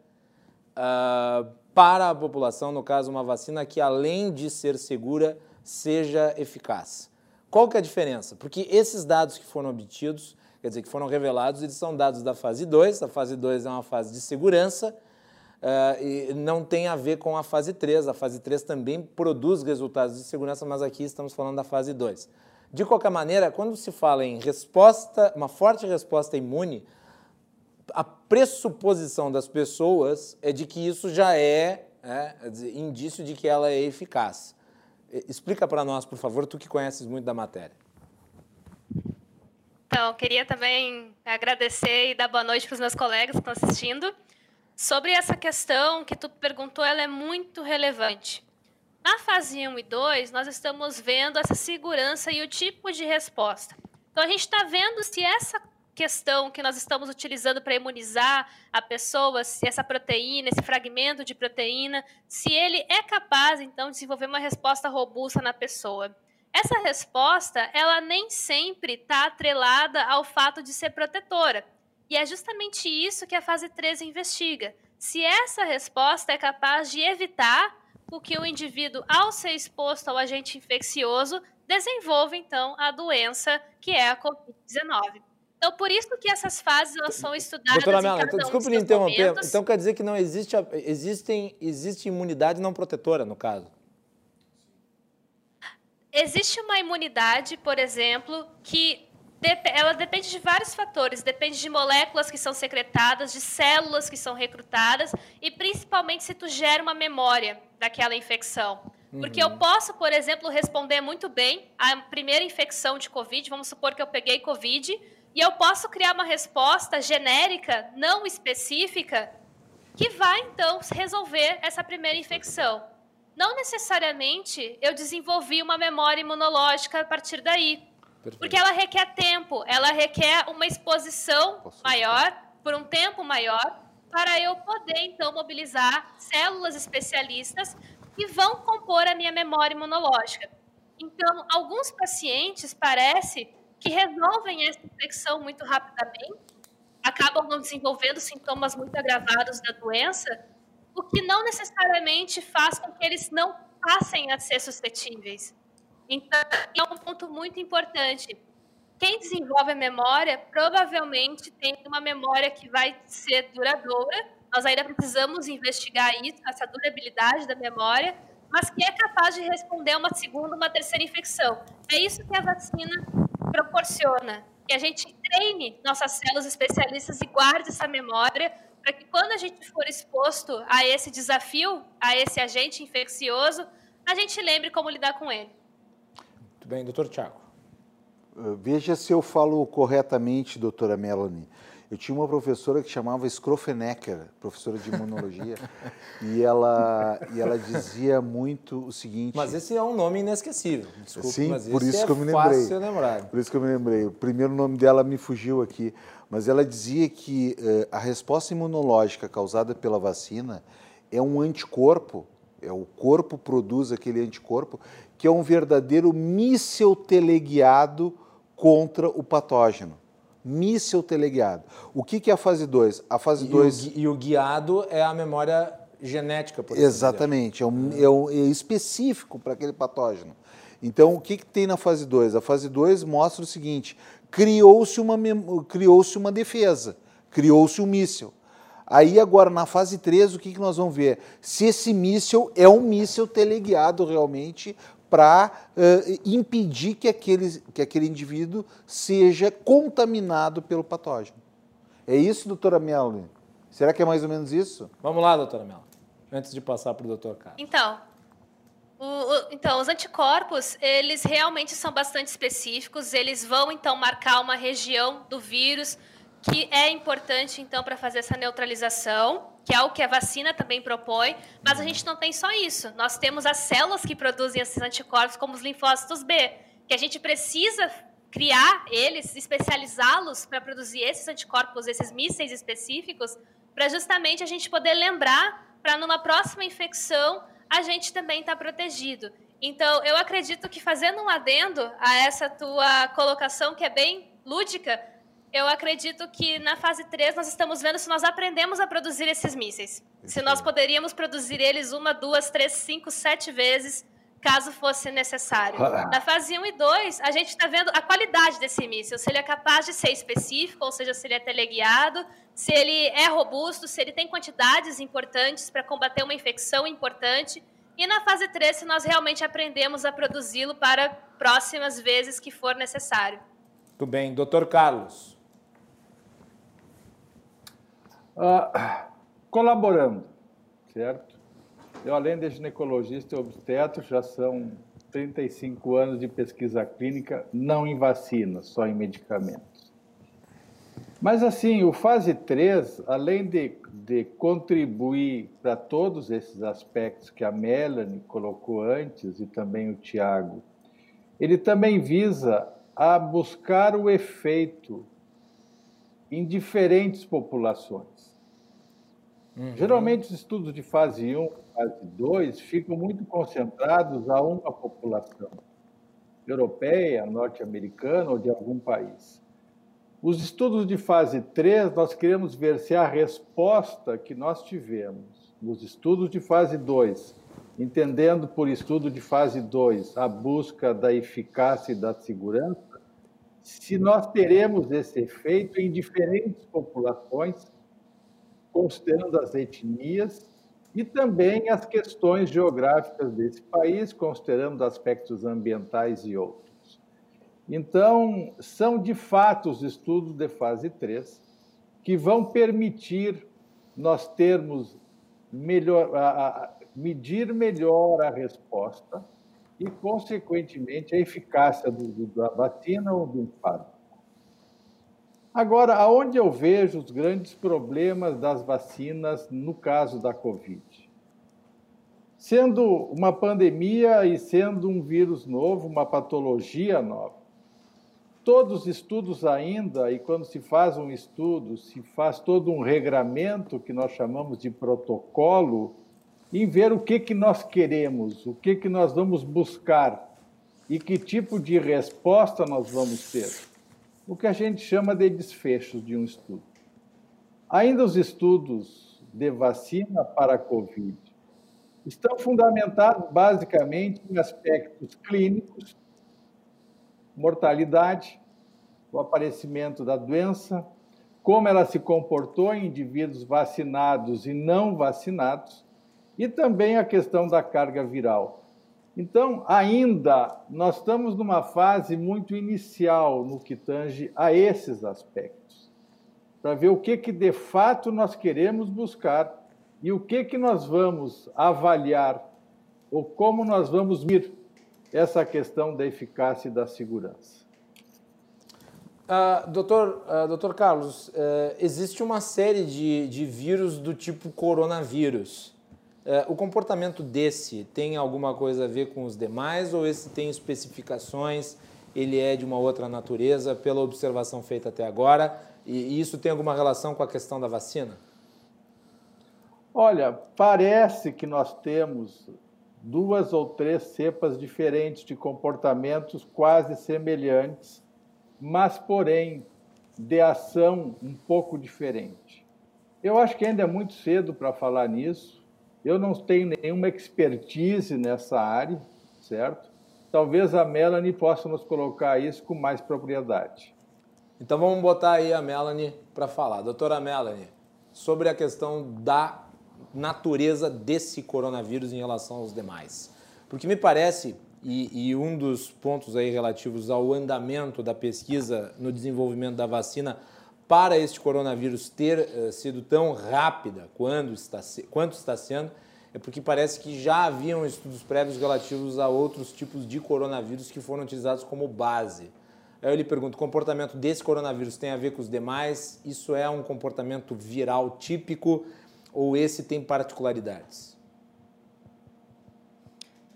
uh, para a população, no caso, uma vacina que, além de ser segura, seja eficaz? Qual que é a diferença? Porque esses dados que foram obtidos quer dizer, que foram revelados, eles são dados da fase 2. A fase 2 é uma fase de segurança uh, e não tem a ver com a fase 3. A fase 3 também produz resultados de segurança, mas aqui estamos falando da fase 2. De qualquer maneira, quando se fala em resposta, uma forte resposta imune, a pressuposição das pessoas é de que isso já é, é indício de que ela é eficaz. Explica para nós, por favor, tu que conheces muito da matéria. Então, queria também agradecer e dar boa noite para os meus colegas que estão assistindo. Sobre essa questão que tu perguntou, ela é muito relevante. Na fase 1 e 2, nós estamos vendo essa segurança e o tipo de resposta. Então, a gente está vendo se essa questão que nós estamos utilizando para imunizar a pessoa, se essa proteína, esse fragmento de proteína, se ele é capaz, então, de desenvolver uma resposta robusta na pessoa. Essa resposta, ela nem sempre está atrelada ao fato de ser protetora. E é justamente isso que a fase 3 investiga. Se essa resposta é capaz de evitar o que o indivíduo, ao ser exposto ao agente infeccioso, desenvolva, então, a doença que é a Covid-19. Então, por isso que essas fases elas são estudadas Doutora Melanie, então, desculpe me interromper. Momentos. Então, quer dizer que não existe, existem, existe imunidade não protetora, no caso? Existe uma imunidade, por exemplo, que ela depende de vários fatores, depende de moléculas que são secretadas, de células que são recrutadas e principalmente se tu gera uma memória. daquela infecção. Porque eu posso, por exemplo, responder muito bem à primeira infecção de Covid, vamos supor que eu peguei Covid, e eu posso criar uma resposta genérica, não específica, que vai então resolver essa primeira infecção. Não necessariamente eu desenvolvi uma memória imunológica a partir daí. Perfeito. Porque ela requer tempo, ela requer uma exposição maior, por um tempo maior, para eu poder então mobilizar células especialistas que vão compor a minha memória imunológica. Então, alguns pacientes parece que resolvem essa infecção muito rapidamente, acabam não desenvolvendo sintomas muito agravados da doença, o que não necessariamente faz com que eles não passem a ser suscetíveis. Então, é um ponto muito importante. Quem desenvolve a memória provavelmente tem uma memória que vai ser duradoura. Nós ainda precisamos investigar isso, essa durabilidade da memória, mas que é capaz de responder a uma segunda, uma terceira infecção. É isso que a vacina proporciona. Que a gente treine nossas células especialistas e guarde essa memória para que quando a gente for exposto a esse desafio, a esse agente infeccioso, a gente lembre como lidar com ele. Muito bem, doutor Tiago. Uh, veja se eu falo corretamente, doutora Melanie. Eu tinha uma professora que chamava Scrofenecker, professora de imunologia, e, ela, e ela dizia muito o seguinte... Mas esse é um nome inesquecível, desculpe, Sim, mas por isso é que eu me lembrei. fácil lembrar. Por isso que eu me lembrei. O primeiro nome dela me fugiu aqui, mas ela dizia que eh, a resposta imunológica causada pela vacina é um anticorpo, é o corpo produz aquele anticorpo, que é um verdadeiro míssil teleguiado contra o patógeno míssil teleguiado. O que, que é a fase 2? A fase 2... E, e, o guiado é a memória genética, por Exatamente, é, um, é, um, é específico para aquele patógeno. Então, o que, que tem na fase 2? A fase 2 mostra o seguinte, criou-se uma, criou uma defesa, criou-se um míssil. Aí agora, na fase 3, o que, que nós vamos ver? Se esse míssil é um míssil teleguiado realmente para uh, impedir que aquele, que aquele indivíduo seja contaminado pelo patógeno. É isso, doutora Melanie? Será que é mais ou menos isso? Vamos lá, doutora Melanie, antes de passar para o doutor Carlos. Então, o, o, então, os anticorpos, eles realmente são bastante específicos, eles vão, então, marcar uma região do vírus que é importante, então, para fazer essa neutralização que é o que a vacina também propõe, mas a gente não tem só isso. Nós temos as células que produzem esses anticorpos, como os linfócitos B, que a gente precisa criar eles, especializá-los para produzir esses anticorpos, esses mísseis específicos, para justamente a gente poder lembrar, para numa próxima infecção a gente também estar tá protegido. Então, eu acredito que fazendo um adendo a essa tua colocação, que é bem lúdica, eu acredito que na fase 3 nós estamos vendo se nós aprendemos a produzir esses mísseis. Se nós poderíamos produzir eles uma, duas, três, cinco, sete vezes, caso fosse necessário. Na fase 1 e 2, a gente está vendo a qualidade desse míssil, se ele é capaz de ser específico, ou seja, se ele é teleguiado, se ele é robusto, se ele tem quantidades importantes para combater uma infecção importante. E na fase 3, se nós realmente aprendemos a produzi-lo para próximas vezes que for necessário. Muito bem. Doutor Carlos. Ah, colaborando, certo? Eu, além de ginecologista e obstetra, já são 35 anos de pesquisa clínica, não em vacinas, só em medicamentos. Mas, assim, o fase 3, além de, de contribuir para todos esses aspectos que a Melanie colocou antes e também o Tiago, ele também visa a buscar o efeito em diferentes populações. Uhum. Geralmente, os estudos de fase 1 fase 2 ficam muito concentrados a uma população europeia, norte-americana ou de algum país. Os estudos de fase 3, nós queremos ver se a resposta que nós tivemos nos estudos de fase 2, entendendo por estudo de fase 2 a busca da eficácia e da segurança, se nós teremos esse efeito em diferentes populações considerando as etnias e também as questões geográficas desse país, considerando aspectos ambientais e outros. Então, são de fato os estudos de fase 3 que vão permitir nós termos melhor, a, a, medir melhor a resposta e, consequentemente, a eficácia do, do, da vacina ou do fármaco. Agora, aonde eu vejo os grandes problemas das vacinas no caso da Covid? Sendo uma pandemia e sendo um vírus novo, uma patologia nova, todos os estudos ainda, e quando se faz um estudo, se faz todo um regramento que nós chamamos de protocolo, em ver o que, que nós queremos, o que, que nós vamos buscar e que tipo de resposta nós vamos ter. O que a gente chama de desfechos de um estudo. Ainda os estudos de vacina para a Covid estão fundamentados basicamente em aspectos clínicos, mortalidade, o aparecimento da doença, como ela se comportou em indivíduos vacinados e não vacinados, e também a questão da carga viral. Então, ainda nós estamos numa fase muito inicial no que tange a esses aspectos, para ver o que, que de fato nós queremos buscar e o que, que nós vamos avaliar ou como nós vamos medir essa questão da eficácia e da segurança. Uh, doutor, uh, doutor Carlos, uh, existe uma série de, de vírus do tipo coronavírus. O comportamento desse tem alguma coisa a ver com os demais ou esse tem especificações, ele é de uma outra natureza, pela observação feita até agora, e, e isso tem alguma relação com a questão da vacina? Olha, parece que nós temos duas ou três cepas diferentes de comportamentos quase semelhantes, mas, porém, de ação um pouco diferente. Eu acho que ainda é muito cedo para falar nisso. Eu não tenho nenhuma expertise nessa área, certo? Talvez a Melanie possa nos colocar isso com mais propriedade. Então vamos botar aí a Melanie para falar. Doutora Melanie, sobre a questão da natureza desse coronavírus em relação aos demais. Porque me parece, e, e, um dos pontos aí relativos ao andamento da pesquisa no desenvolvimento da vacina para este coronavírus ter uh, sido tão rápida quando está, quanto está sendo, é porque parece que já haviam estudos prévios relativos a outros tipos de coronavírus que foram utilizados como base. Aí eu lhe pergunto, o comportamento desse coronavírus tem a ver com os demais? Isso é um comportamento viral típico? ou esse tem particularidades?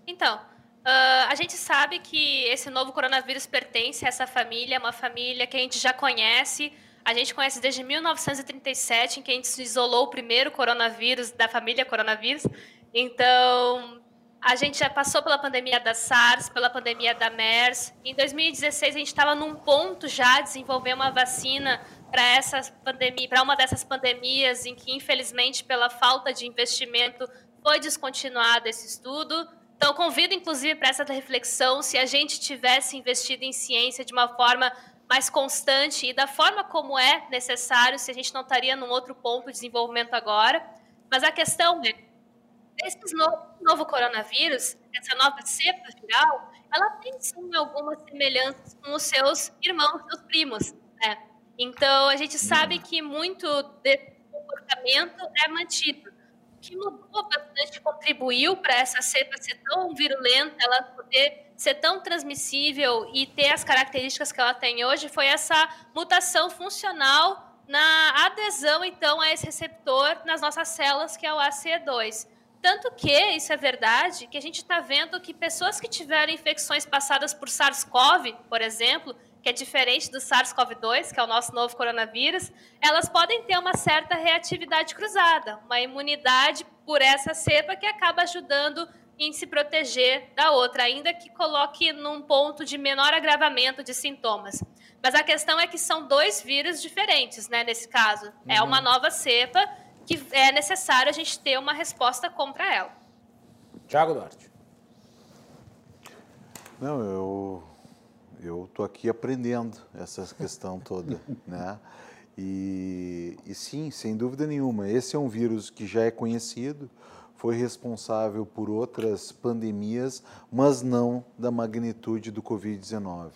Então, uh, a gente sabe que esse novo coronavírus pertence a essa família, uma família que a gente já conhece. A gente conhece desde 1937, em que a gente se isolou o primeiro coronavírus da família coronavírus. Então, a gente já passou pela pandemia da SARS, pela pandemia da MERS. Em 2016, a gente estava num ponto já de desenvolver uma vacina para essa pandemia, para uma dessas pandemias em que infelizmente pela falta de investimento foi descontinuado esse estudo. Então convido inclusive para essa reflexão se a gente tivesse investido em ciência de uma forma mais constante e da forma como é necessário, se a gente não estaria num outro ponto de desenvolvimento agora. Mas a questão é, esse novo, coronavírus, essa nova cepa viral, ela tem sim algumas semelhanças com os seus irmãos, seus primos, né? Então, a gente sabe que muito desse comportamento é mantido. O que mudou bastante, contribuiu para essa cepa ser tão virulenta, ela poder ser tão transmissível e ter as características que ela tem hoje, foi essa mutação funcional na adesão, então, a esse receptor nas nossas células, que é o ACE2. Tanto que, isso é verdade, que a gente está vendo que pessoas que tiveram infecções passadas por SARS-CoV, por exemplo, que é diferente do SARS-CoV-2, que é o nosso novo coronavírus, elas podem ter uma certa reatividade cruzada, uma imunidade por essa cepa que acaba ajudando em se proteger da outra, ainda que coloque num ponto de menor agravamento de sintomas. Mas a questão é que são dois vírus diferentes, né, nesse caso. É uhum. É uma nova cepa que é necessário a gente ter uma resposta contra ela. Tiago Duarte. Não, eu eu estou aqui aprendendo essa questão toda, né? E, e sim, sem dúvida nenhuma, esse é um vírus que já é conhecido, foi responsável por outras pandemias, mas não da magnitude do Covid-19.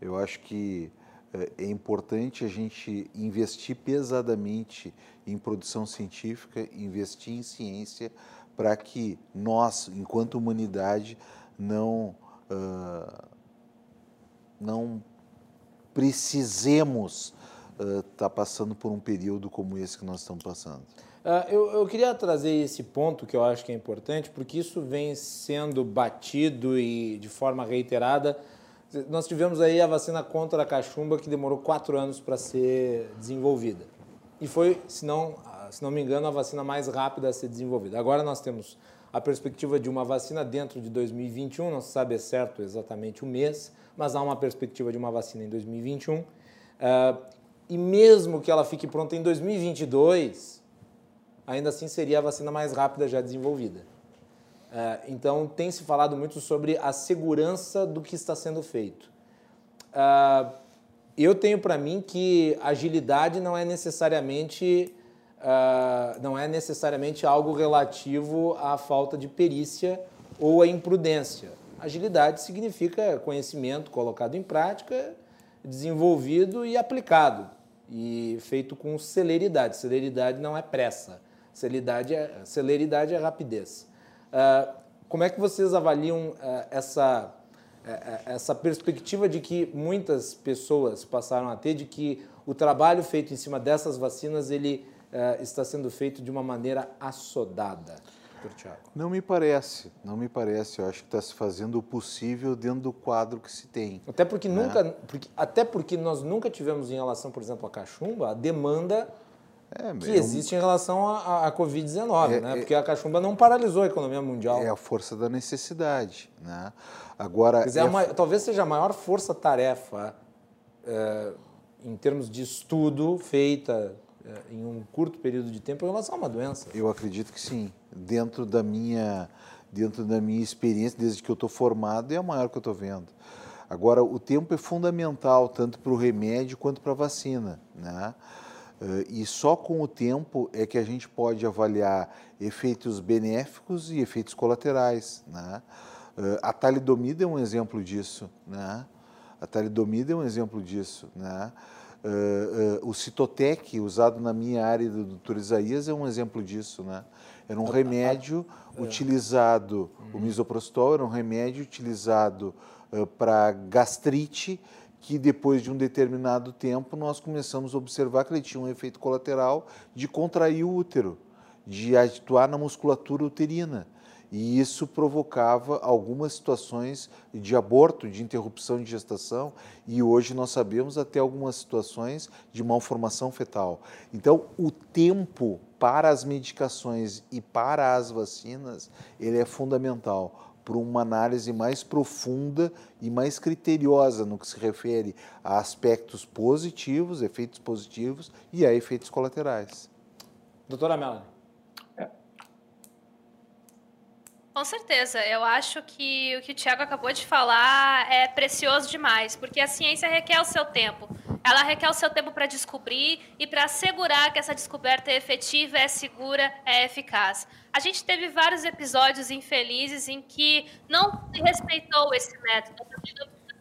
Eu acho que é, é importante a gente investir pesadamente em produção científica, investir em ciência para que nós, enquanto humanidade, não, uh, não precisemos estar uh, tá passando por um período como esse que nós estamos passando. Uh, eu, eu, queria trazer esse ponto que eu acho que é importante, porque isso vem sendo batido e de forma reiterada. Nós tivemos aí a vacina contra a cachumba que demorou quatro anos para ser desenvolvida. E foi, se não, se não me engano, a vacina mais rápida a ser desenvolvida. Agora nós temos a perspectiva de uma vacina dentro de 2021, não se sabe é certo exatamente o mês, mas há uma perspectiva de uma vacina em 2021. Uh, e mesmo que ela fique pronta em 2022, ainda assim seria a vacina mais rápida já desenvolvida. Uh, então, tem se falado muito sobre a segurança do que está sendo feito. Uh, eu tenho para mim que agilidade não é necessariamente uh, não é necessariamente algo relativo à falta de perícia ou à imprudência. Agilidade significa conhecimento colocado em prática, desenvolvido e aplicado, e feito com celeridade. Celeridade não é pressa, celeridade é, celeridade é rapidez. Uh, como é que vocês avaliam uh, essa, uh, essa perspectiva de que muitas pessoas passaram a ter de que o trabalho feito em cima dessas vacinas ele está sendo feito de uma maneira assodada? Tiago? Não me parece, não me parece. Eu acho que está se fazendo o possível dentro do quadro que se tem. Até porque, né? nunca, porque, até porque nós nunca tivemos em relação, por exemplo, à cachumba, a demanda é, que é existe em relação à, à Covid-19, é, né? Porque a cachumba não paralisou a economia mundial. É a força da necessidade, né? Agora, dizer, é a... talvez seja a maior força-tarefa é, em termos de estudo feita é, em um curto período de tempo em relação a uma doença. Eu acredito que sim. Dentro da minha, dentro da minha experiência, desde que eu estou formado, é a maior que eu estou vendo. Agora, o tempo é fundamental tanto para o remédio quanto para a vacina, né? Eh, e só com o tempo é que a gente pode avaliar efeitos benéficos e efeitos colaterais. Né? Eh, a talidomida é um exemplo disso. Né? A talidomida é um exemplo disso. Né? Uh, uh, o Citotec, usado na minha área do Dr. Isaías, é um exemplo disso. Né? Era um remédio é. utilizado, o misoprostol era um remédio utilizado uh, para gastrite que depois de um determinado tempo nós começamos a observar que ele tinha um efeito colateral de contrair o útero, de atuar na musculatura uterina. E isso provocava algumas situações de aborto, de interrupção de gestação, e hoje nós sabemos até algumas situações de malformação fetal. Então, o tempo para as medicações e para as vacinas, ele é fundamental para uma análise mais profunda e mais criteriosa no que se refere a aspectos positivos, efeitos positivos e a efeitos colaterais. Doutora Melanie. Com certeza, eu acho que o que o Tiago acabou de falar é precioso demais, porque a ciência requer o seu tempo. Ela requer o seu tempo para descobrir e para assegurar que essa descoberta é efetiva, é segura, é eficaz. A gente teve vários episódios infelizes em que não se respeitou esse método.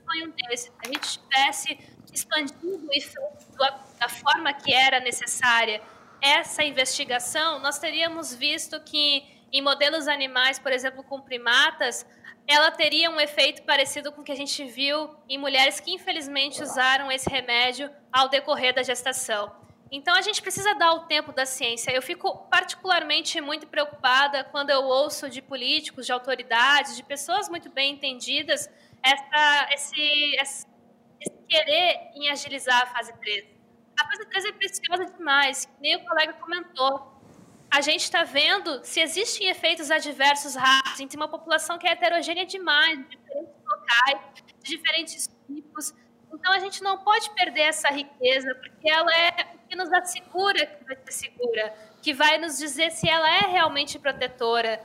Foi um desses. Se a gente tivesse expandido e da forma que era necessária essa investigação, nós teríamos visto que em modelos animais, por exemplo, com primatas, ela teria um efeito parecido com o que a gente viu em mulheres que infelizmente usaram esse remédio ao decorrer da gestação. Então a gente precisa dar o tempo da ciência. Eu fico particularmente muito preocupada quando eu ouço de políticos, de autoridades, de pessoas muito bem entendidas, essa, esse, esse, querer em agilizar a fase 3. A fase 3 é preciosa demais, nem o colega comentou a gente está vendo se existem efeitos adversos rápidos entre uma população que é heterogênea demais, de diferentes locais, de diferentes tipos. Então, a gente não pode perder essa riqueza, porque ela é o que nos assegura que vai ser segura, que vai nos dizer se ela é realmente protetora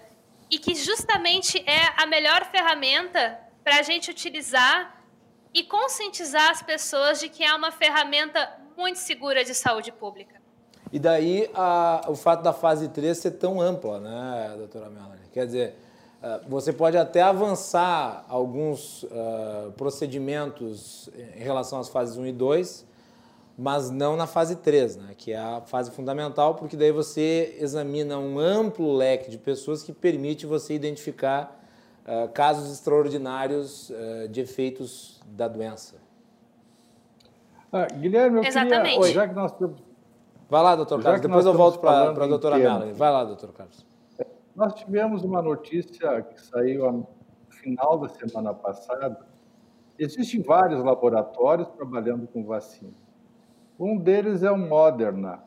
e que justamente é a melhor ferramenta para a gente utilizar e conscientizar as pessoas de que é uma ferramenta muito segura de saúde pública. E daí a, o fato da fase 3 ser tão ampla, né, doutora Melanie? Quer dizer, eh, você pode até avançar alguns uh, procedimentos em relação às fases 1 e 2, mas não na fase 3, né? que é a fase fundamental, porque daí você examina um amplo leque de pessoas que permite você identificar uh, casos extraordinários uh, de efeitos da doença. Ah, Guilherme, eu Exatamente. queria... Oi, já que nós temos... Vai lá, doutor Carlos, depois eu volto para a doutora Melanie. Vai lá, doutor Carlos. Nós tivemos uma notícia que saiu no final da semana passada. Existem vários laboratórios trabalhando com vacina. Um deles é o Moderna,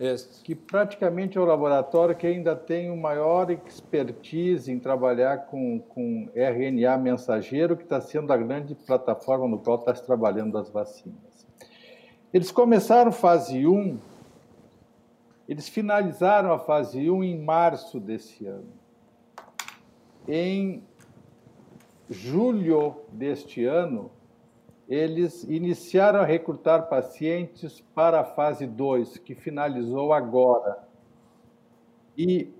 Isso. que praticamente é o laboratório que ainda tem o maior expertise em trabalhar com, com RNA mensageiro, que está sendo a grande plataforma no qual está se trabalhando as vacinas. Eles começaram fase 1, eles finalizaram a fase 1 em março desse ano. Em julho deste ano, eles iniciaram a recrutar pacientes para a fase 2, que finalizou agora. E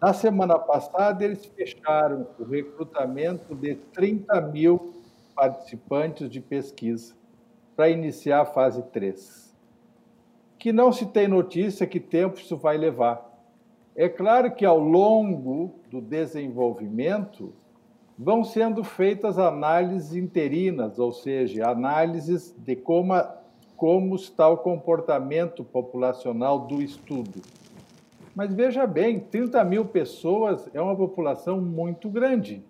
na semana passada, eles fecharam o recrutamento de 30 mil participantes de pesquisa para iniciar a fase 3. Que não se tem notícia que tempo isso vai levar. É claro que ao longo do desenvolvimento, vão sendo feitas análises interinas, ou seja, análises de como, a- como está o comportamento populacional do estudo. Mas veja bem, 30 mil pessoas é uma população muito grande,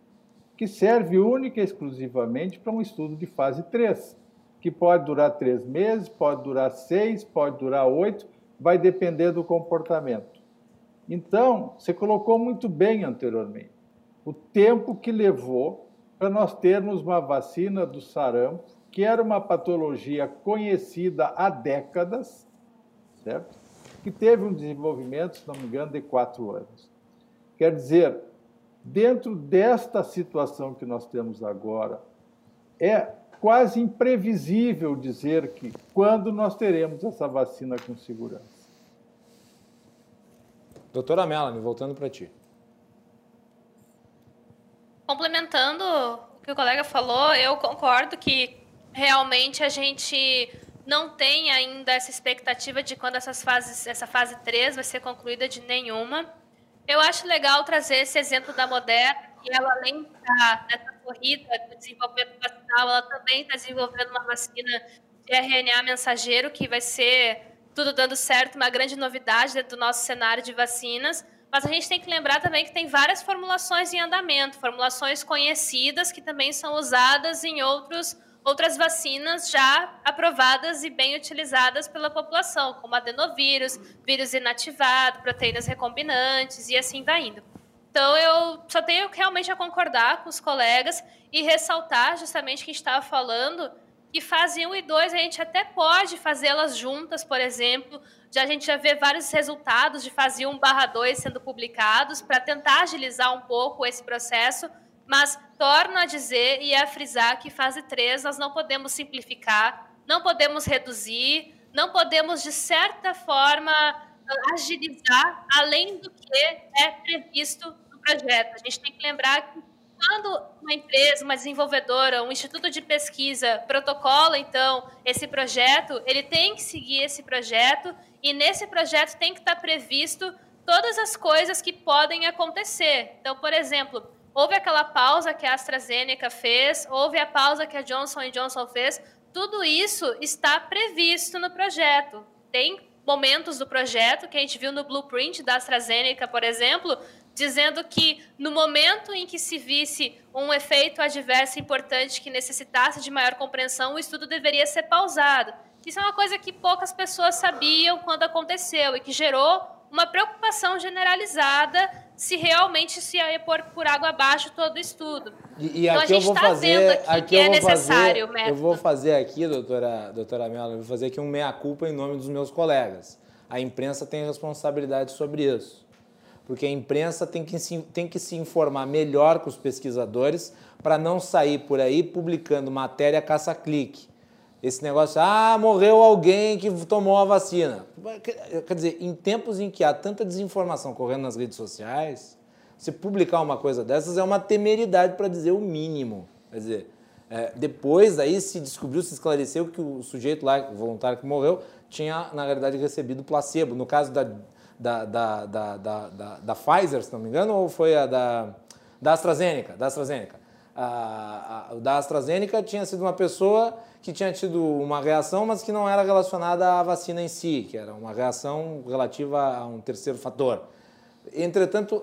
que serve única e exclusivamente para um estudo de fase 3, que pode durar três meses, pode durar seis, pode durar oito, vai depender do comportamento. Então, você colocou muito bem anteriormente o tempo que levou para nós termos uma vacina do sarampo, que era uma patologia conhecida há décadas, certo? Que teve um desenvolvimento, se não me engano, de quatro anos. Quer dizer, dentro desta situação que nós temos agora, é quase imprevisível dizer que quando nós teremos essa vacina com segurança. Doutora Melanie, voltando para ti. Complementando o que o colega falou, eu concordo que realmente a gente não tem ainda essa expectativa de quando essas fases, essa fase 3 vai ser concluída de nenhuma. Eu acho legal trazer esse exemplo da Moderna, que ela além de estar nessa corrida do desenvolvimento vacinal, ela também está desenvolvendo uma vacina de RNA mensageiro, que vai ser tudo dando certo, uma grande novidade dentro do nosso cenário de vacinas. Mas a gente tem que lembrar também que tem várias formulações em andamento, formulações conhecidas que também são usadas em outros, outras vacinas já aprovadas e bem utilizadas pela população, como adenovírus, vírus inativado, proteínas recombinantes e assim vai indo. Então, eu só tenho realmente a concordar com os colegas e ressaltar justamente o que a gente estava falando, que fase 1 e 2 a gente até pode fazê-las juntas, por exemplo. Já a gente já vê vários resultados de fase 1 barra 2 sendo publicados para tentar agilizar um pouco esse processo, mas torno a dizer e a frisar que fase 3 nós não podemos simplificar, não podemos reduzir, não podemos, de certa forma, agilizar além do que é previsto no projeto. A gente tem que lembrar que quando uma empresa, uma desenvolvedora, um instituto de pesquisa protocola, então, esse projeto, ele tem que seguir esse projeto e nesse projeto tem que estar previsto todas as coisas que podem acontecer. Então, por exemplo, houve aquela pausa que a AstraZeneca fez, houve a pausa que a Johnson Johnson fez, tudo isso está previsto no projeto. Tem momentos do projeto que a gente viu no blueprint da AstraZeneca, por exemplo, dizendo que no momento em que se visse um efeito adverso importante que necessitasse de maior compreensão, o estudo deveria ser pausado. Isso é uma coisa que poucas pessoas sabiam quando aconteceu e que gerou uma preocupação generalizada se realmente se ia pôr por água abaixo todo o estudo. E, e Então, a gente tá fazer, vendo aqui aqui que é necessário o fazer, eu vou fazer aqui, doutora, doutora Mello, eu vou fazer aqui um meia-culpa em nome dos meus colegas. A imprensa tem responsabilidade sobre isso. Porque a imprensa tem que se, tem que se informar melhor com os pesquisadores para não sair por aí publicando matéria caça-clique. Esse negócio, ah, morreu alguém que tomou a vacina. Quer dizer, em tempos em que há tanta desinformação correndo nas redes sociais, se publicar uma coisa dessas é uma temeridade para dizer o mínimo. Quer dizer, É, depois aí se descobriu, se esclareceu que o sujeito lá, o voluntário que morreu, tinha, na realidade, recebido placebo. No caso da, da, da, da, da, da, da Pfizer, se não me engano, ou foi a da, da AstraZeneca? Da AstraZeneca. A, a, da AstraZeneca tinha sido uma pessoa que tinha tido uma reação, mas que não era relacionada à vacina em si, que era uma reação relativa a um terceiro fator. Entretanto,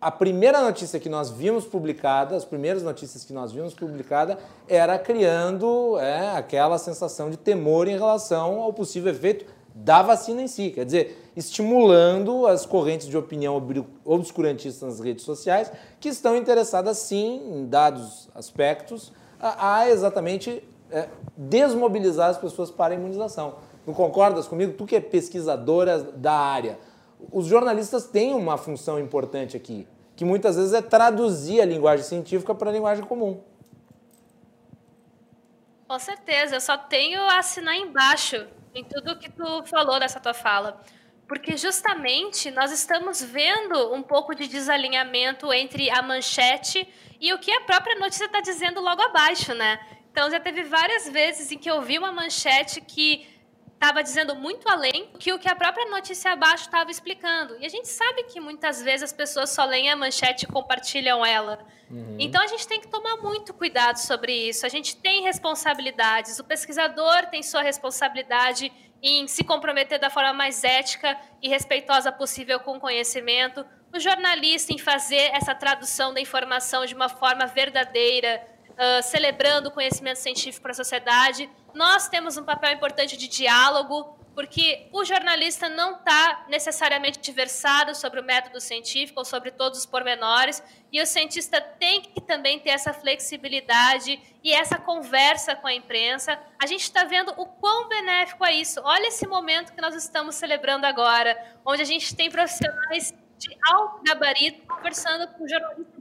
a primeira notícia que nós vimos publicada, as primeiras notícias que nós vimos publicada, era criando é, aquela sensação de temor em relação ao possível efeito da vacina em si. Quer dizer, estimulando as correntes de opinião obscurantistas nas redes sociais que estão interessadas, sim, em dados aspectos, a, a exatamente é, desmobilizar as pessoas para a imunização. Não concordas comigo? Tu que é pesquisadora da área os jornalistas têm uma função importante aqui, que muitas vezes é traduzir a linguagem científica para a linguagem comum. Com certeza, eu só tenho a assinar embaixo em tudo que tu falou dessa tua fala. Porque justamente nós estamos vendo um pouco de desalinhamento entre a manchete e o que a própria notícia está dizendo logo abaixo, né? Então já teve várias vezes em que eu vi uma manchete que estava dizendo muito além do que o que a própria notícia abaixo estava explicando. E a gente sabe que muitas vezes as pessoas só leem a manchete e compartilham ela. Uhum. Então a gente tem que tomar muito cuidado sobre isso. A gente tem responsabilidades. O pesquisador tem sua responsabilidade em se comprometer da forma mais ética e respeitosa possível com o conhecimento. O jornalista em fazer essa tradução da informação de uma forma verdadeira, uh, celebrando o conhecimento científico para a sociedade. Nós temos um papel importante de diálogo, porque o jornalista não está necessariamente versado sobre o método científico ou sobre todos os pormenores, e o cientista tem que também ter essa flexibilidade e essa conversa com a imprensa. A gente está vendo o quão benéfico é isso. Olha esse momento que nós estamos celebrando agora, onde a gente tem profissionais de alto gabarito conversando com jornalistas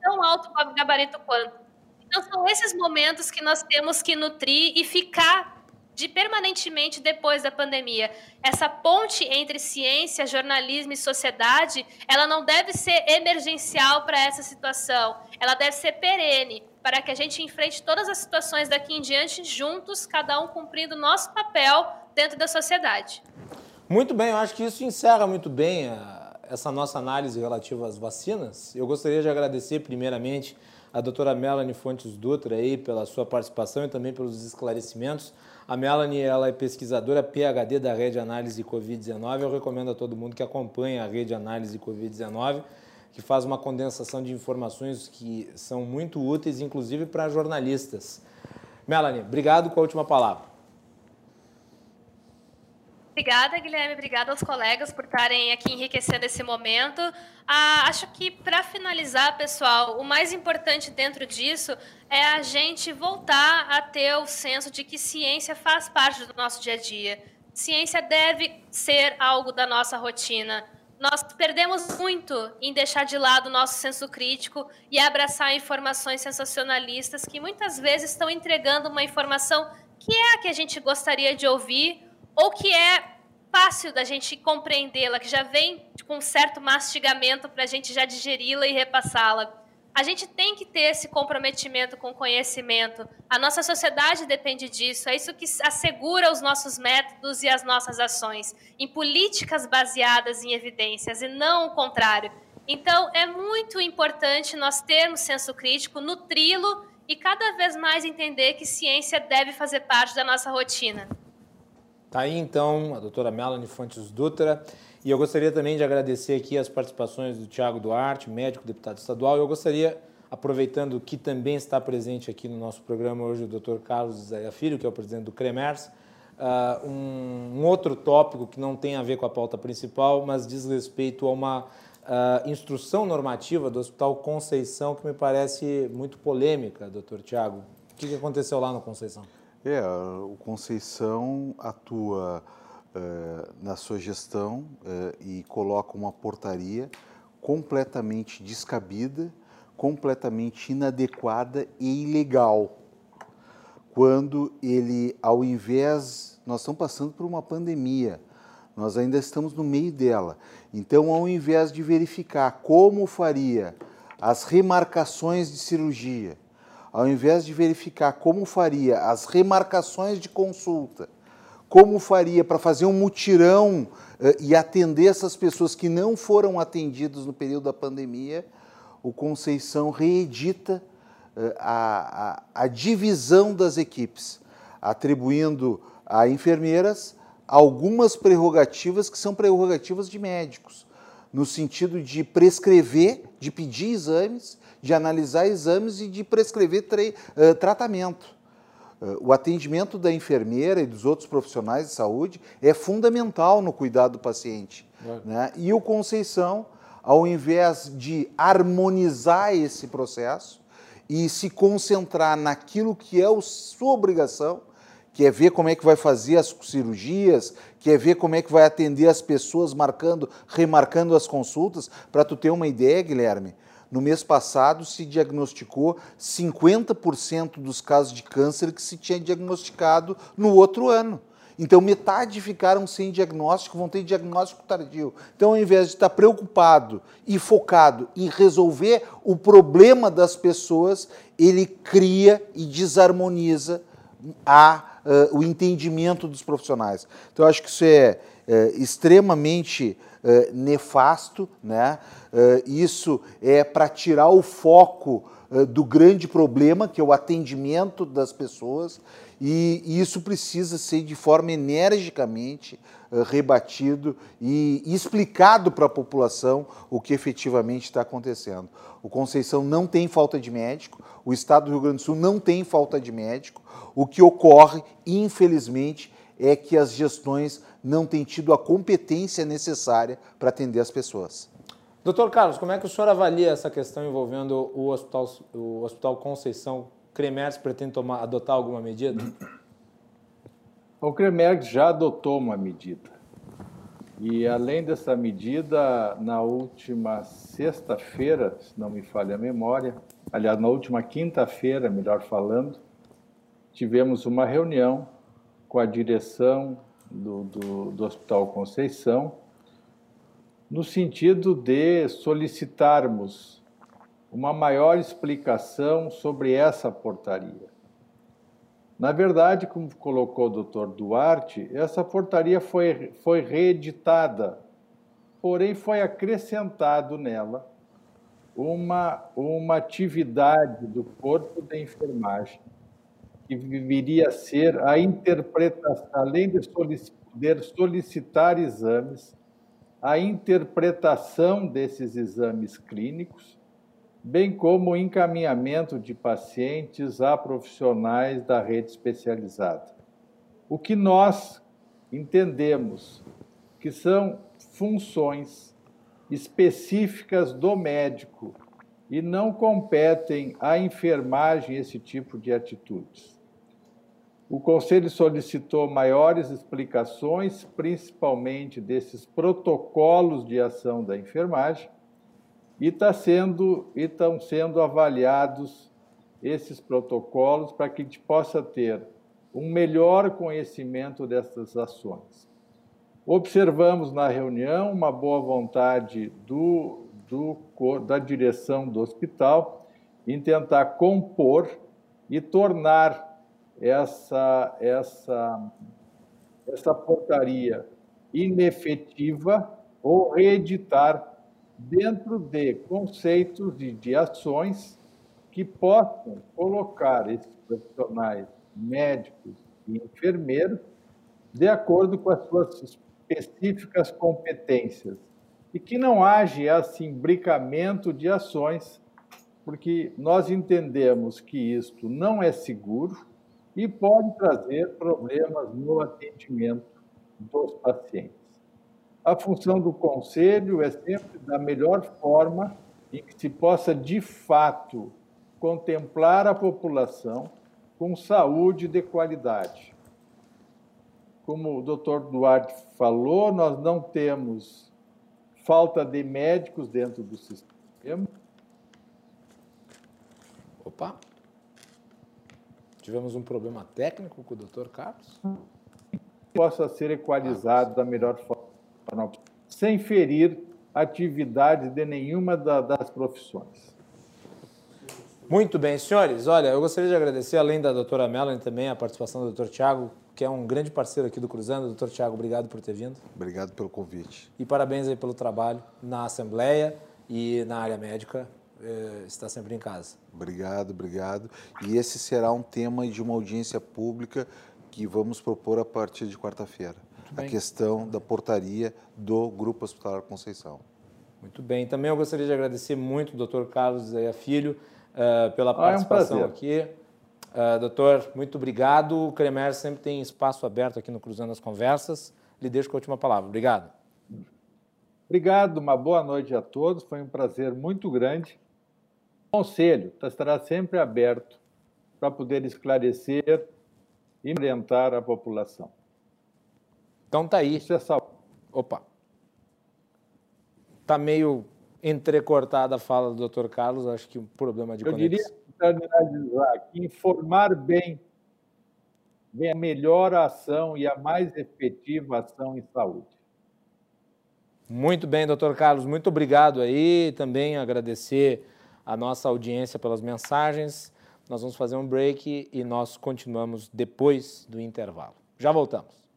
tão alto gabarito quanto. Então, são esses momentos que nós temos que nutrir e ficar de permanentemente depois da pandemia. Essa ponte entre ciência, jornalismo e sociedade, ela não deve ser emergencial para essa situação. Ela deve ser perene, para que a gente enfrente todas as situações daqui em diante juntos, cada um cumprindo o nosso papel dentro da sociedade. Muito bem, eu acho que isso encerra muito bem a, essa nossa análise relativa às vacinas. Eu gostaria de agradecer primeiramente a doutora Melanie Fontes Dutra aí pela sua participação e também pelos esclarecimentos. A Melanie ela é pesquisadora PhD da Rede Análise Covid-19. Eu recomendo a todo mundo que acompanhe a Rede Análise Covid-19, que faz uma condensação de informações que são muito úteis, inclusive para jornalistas. Melanie, obrigado com a última palavra. Obrigada, Guilherme. Obrigada aos colegas por estarem aqui enriquecendo esse momento. Ah, acho que, para finalizar, pessoal, o mais importante dentro disso é a gente voltar a ter o senso de que ciência faz parte do nosso dia a dia. Ciência deve ser algo da nossa rotina. Nós perdemos muito em deixar de lado o nosso senso crítico e abraçar informações sensacionalistas que muitas vezes estão entregando uma informação que é a que a gente gostaria de ouvir ou que é fácil da gente compreendê-la, que já vem com um certo mastigamento para a gente já digeri-la e repassá-la. A gente tem que ter esse comprometimento com o conhecimento. A nossa sociedade depende disso. É isso que assegura os nossos métodos e as nossas ações, em políticas baseadas em evidências e não o contrário. Então, é muito importante nós termos senso crítico, nutri-lo e cada vez mais entender que ciência deve fazer parte da nossa rotina. Tá aí então a doutora Melanie Fontes Dutra. E eu gostaria também de agradecer aqui as participações do Tiago Duarte, médico, deputado estadual. Eu gostaria, aproveitando que também está presente aqui no nosso programa hoje o doutor Carlos Zé Filho, que é o presidente do CREMERS, uh, um, um, outro tópico que não tem a ver com a pauta principal, mas diz respeito a uma uh, instrução normativa do Hospital Conceição que me parece muito polêmica, doutor Tiago. O que aconteceu lá no Conceição? É, o Conceição atua é, na sua gestão é, e coloca uma portaria completamente descabida, completamente inadequada e ilegal. Quando ele, ao invés, nós estamos passando por uma pandemia, nós ainda estamos no meio dela. Então, ao invés de verificar como faria as remarcações de cirurgia, ao invés de verificar como faria as remarcações de consulta, como faria para fazer um mutirão uh, e atender essas pessoas que não foram atendidas no período da pandemia, o Conceição reedita uh, a, a, a divisão das equipes, atribuindo a enfermeiras algumas prerrogativas que são prerrogativas de médicos, no sentido de prescrever, de pedir exames, de analisar exames e de prescrever uh, tratamento. Uh, o atendimento da enfermeira e dos outros profissionais de saúde é fundamental no cuidado do paciente. É. Né? E o Conceição, ao invés de harmonizar esse processo e se concentrar naquilo que é a sua obrigação, quer ver como é que vai fazer as cirurgias, quer ver como é que vai atender as pessoas, marcando, remarcando as consultas. Para tu ter uma ideia, Guilherme, no mês passado se diagnosticou 50% dos casos de câncer que se tinha diagnosticado no outro ano. Então, metade ficaram sem diagnóstico, vão ter diagnóstico tardio. Então, ao invés de estar preocupado e focado em resolver o problema das pessoas, ele cria e desarmoniza a uh, o entendimento dos profissionais. Então, acho que isso é, é extremamente uh, nefasto, né? Uh, isso é para tirar o foco do grande problema, que é o atendimento das pessoas, e, e isso precisa ser de forma energicamente rebatido e explicado para a população o que efetivamente está acontecendo. O Conceição não tem falta de médico, o Estado do Rio Grande do Sul não tem falta de médico, o que ocorre, infelizmente, é que as gestões não têm tido a competência necessária para atender as pessoas. Doutor Carlos, como é que o senhor avalia essa questão envolvendo o Hospital, o hospital Conceição? Cremerx pretende tomar, adotar alguma medida? O Cremerx já adotou uma medida. E além dessa medida, na última sexta-feira, se não me falha a memória, aliás, na última quinta-feira, melhor falando, tivemos uma reunião com a direção do, do, do Hospital Conceição, no sentido de solicitarmos uma maior explicação sobre essa portaria. Na verdade, como colocou o doutor Duarte, essa portaria foi, foi reeditada, porém foi acrescentado nela uma, uma atividade do corpo da enfermagem que viria a ser a interpretação, além de poder solicitar exames, a interpretação desses exames clínicos, bem como o encaminhamento de pacientes a profissionais da rede especializada. O que nós entendemos que são funções específicas do médico e não competem à enfermagem esse tipo de atitudes. O Conselho solicitou maiores explicações, principalmente desses protocolos de ação da enfermagem, e tá sendo e estão sendo avaliados esses protocolos para que a gente possa ter um melhor conhecimento dessas ações. Observamos na reunião uma boa vontade do, do, da direção do hospital em tentar compor e tornar essa, essa, essa portaria inefetiva ou reeditar dentro de conceitos e de ações que possam colocar esses profissionais médicos e enfermeiros de acordo com as suas específicas competências. E que não haja esse imbricamento de ações, porque nós entendemos que isto não é seguro, e pode trazer problemas no atendimento dos pacientes. A função do conselho é sempre da melhor forma em que se possa, de fato, contemplar a população com saúde de qualidade. Como o doutor Duarte falou, nós não temos falta de médicos dentro do sistema. Opa! Tivemos um problema técnico com o Dr. Carlos? Possa ser equalizado da melhor forma, sem ferir atividades de nenhuma das profissões. Muito bem, senhores. Olha, eu gostaria de agradecer, além da doutora Melanie, também a participação do doutor Tiago, que é um grande parceiro aqui do Cruzando. Doutor Tiago, obrigado por ter vindo. Obrigado pelo convite. E parabéns aí pelo trabalho na Assembleia e na área médica. Eh, está sempre em casa. Obrigado, obrigado. E esse será um tema de uma audiência pública que vamos propor a partir de quarta-feira. A questão da portaria do Grupo Hospitalar Conceição. Muito bem. Também eu gostaria de agradecer muito o doutor Carlos Zé Filho uh, pela participação é um aqui. Uh, doutor, muito obrigado. O Cremer sempre tem espaço aberto aqui no Cruzando as Conversas. Lhe deixo com a última palavra. Obrigado. Obrigado, uma boa noite a todos. Foi um prazer muito grande. O conselho estará sempre aberto para poder esclarecer e orientar a população. Então tá aí. Isso é saúde. Opa. Tá meio entrecortada a fala do Dr. Carlos, acho que um problema de Eu conexão. diria, para que informar bem é a melhor ação e a mais efetiva ação em saúde. Muito bem, doutor Carlos, muito obrigado aí. Também agradecer a nossa audiência pelas mensagens. Nós vamos fazer um break e nós continuamos depois do intervalo. Já voltamos.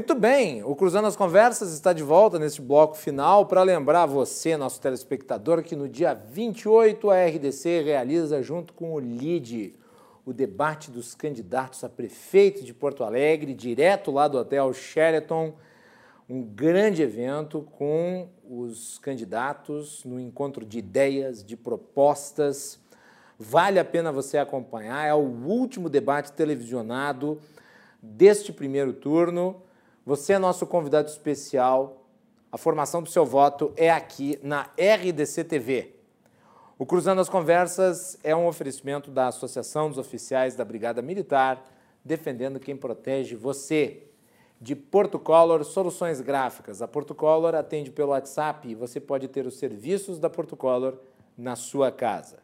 Muito bem, o Cruzando as Conversas está de volta neste bloco final para lembrar você, nosso telespectador, que no dia 28 a RDC realiza, junto com o LIDE, o debate dos candidatos a prefeito de Porto Alegre, direto lá do Hotel Sheraton. Um grande evento com os candidatos no encontro de ideias, de propostas. Vale a pena você acompanhar, é o último debate televisionado deste primeiro turno. Você é nosso convidado especial. A formação do seu voto é aqui na RDC TV. O Cruzando as Conversas é um oferecimento da Associação dos Oficiais da Brigada Militar, defendendo quem protege você. De Porto Color Soluções Gráficas. A Porto Color atende pelo WhatsApp e você pode ter os serviços da Porto Color na sua casa.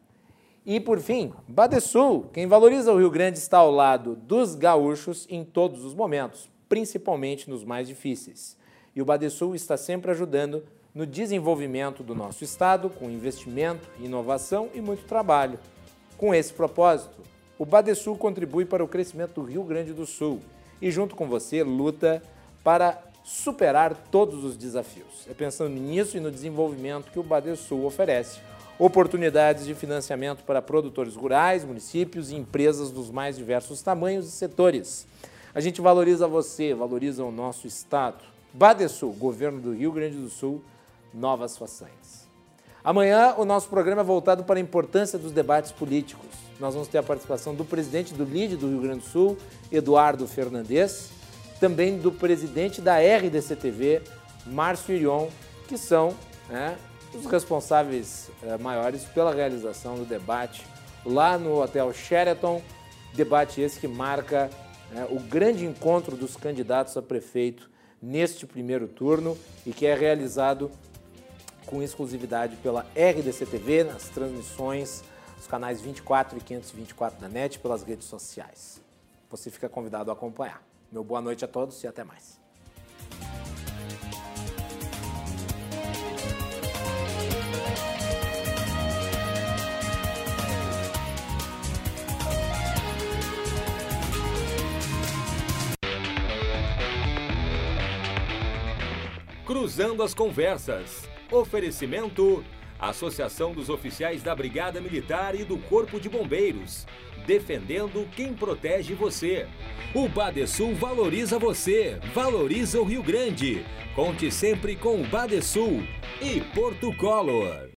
E por fim, Badesul, quem valoriza o Rio Grande está ao lado dos gaúchos em todos os momentos, principalmente nos mais difíceis. E o Badesul está sempre ajudando no desenvolvimento do nosso estado, com investimento, inovação e muito trabalho. Com esse propósito, o Badesul contribui para o crescimento do Rio Grande do Sul e, junto com você, luta para superar todos os desafios. É pensando nisso e no desenvolvimento que o Badesul oferece oportunidades de financiamento para produtores rurais, municípios e empresas dos mais diversos tamanhos e setores. A gente valoriza você, valoriza o nosso Estado. Badesul, Governo do Rio Grande do Sul, novas façanhas. Amanhã o nosso programa é voltado para a importância dos debates políticos. Nós vamos ter a participação do presidente do LIDE do Rio Grande do Sul, Eduardo Fernandes, também do presidente da RDC-TV, Márcio Irion, que são né, os responsáveis eh, maiores pela realização do debate lá no Hotel Sheraton. Debate esse que marca né, o grande encontro dos candidatos a prefeito neste primeiro turno e que é realizado com exclusividade pela RDC TV, nas transmissões dos canais 24 e 524 da NET, pelas redes sociais. Você fica convidado a acompanhar. Meu boa noite a todos e até mais. Cruzando as Conversas. Oferecimento: Associação dos Oficiais da Brigada Militar e do Corpo de Bombeiros. Defendendo quem protege você. O Badesul valoriza você, valoriza o Rio Grande. Conte sempre com o Badesul e Porto Color.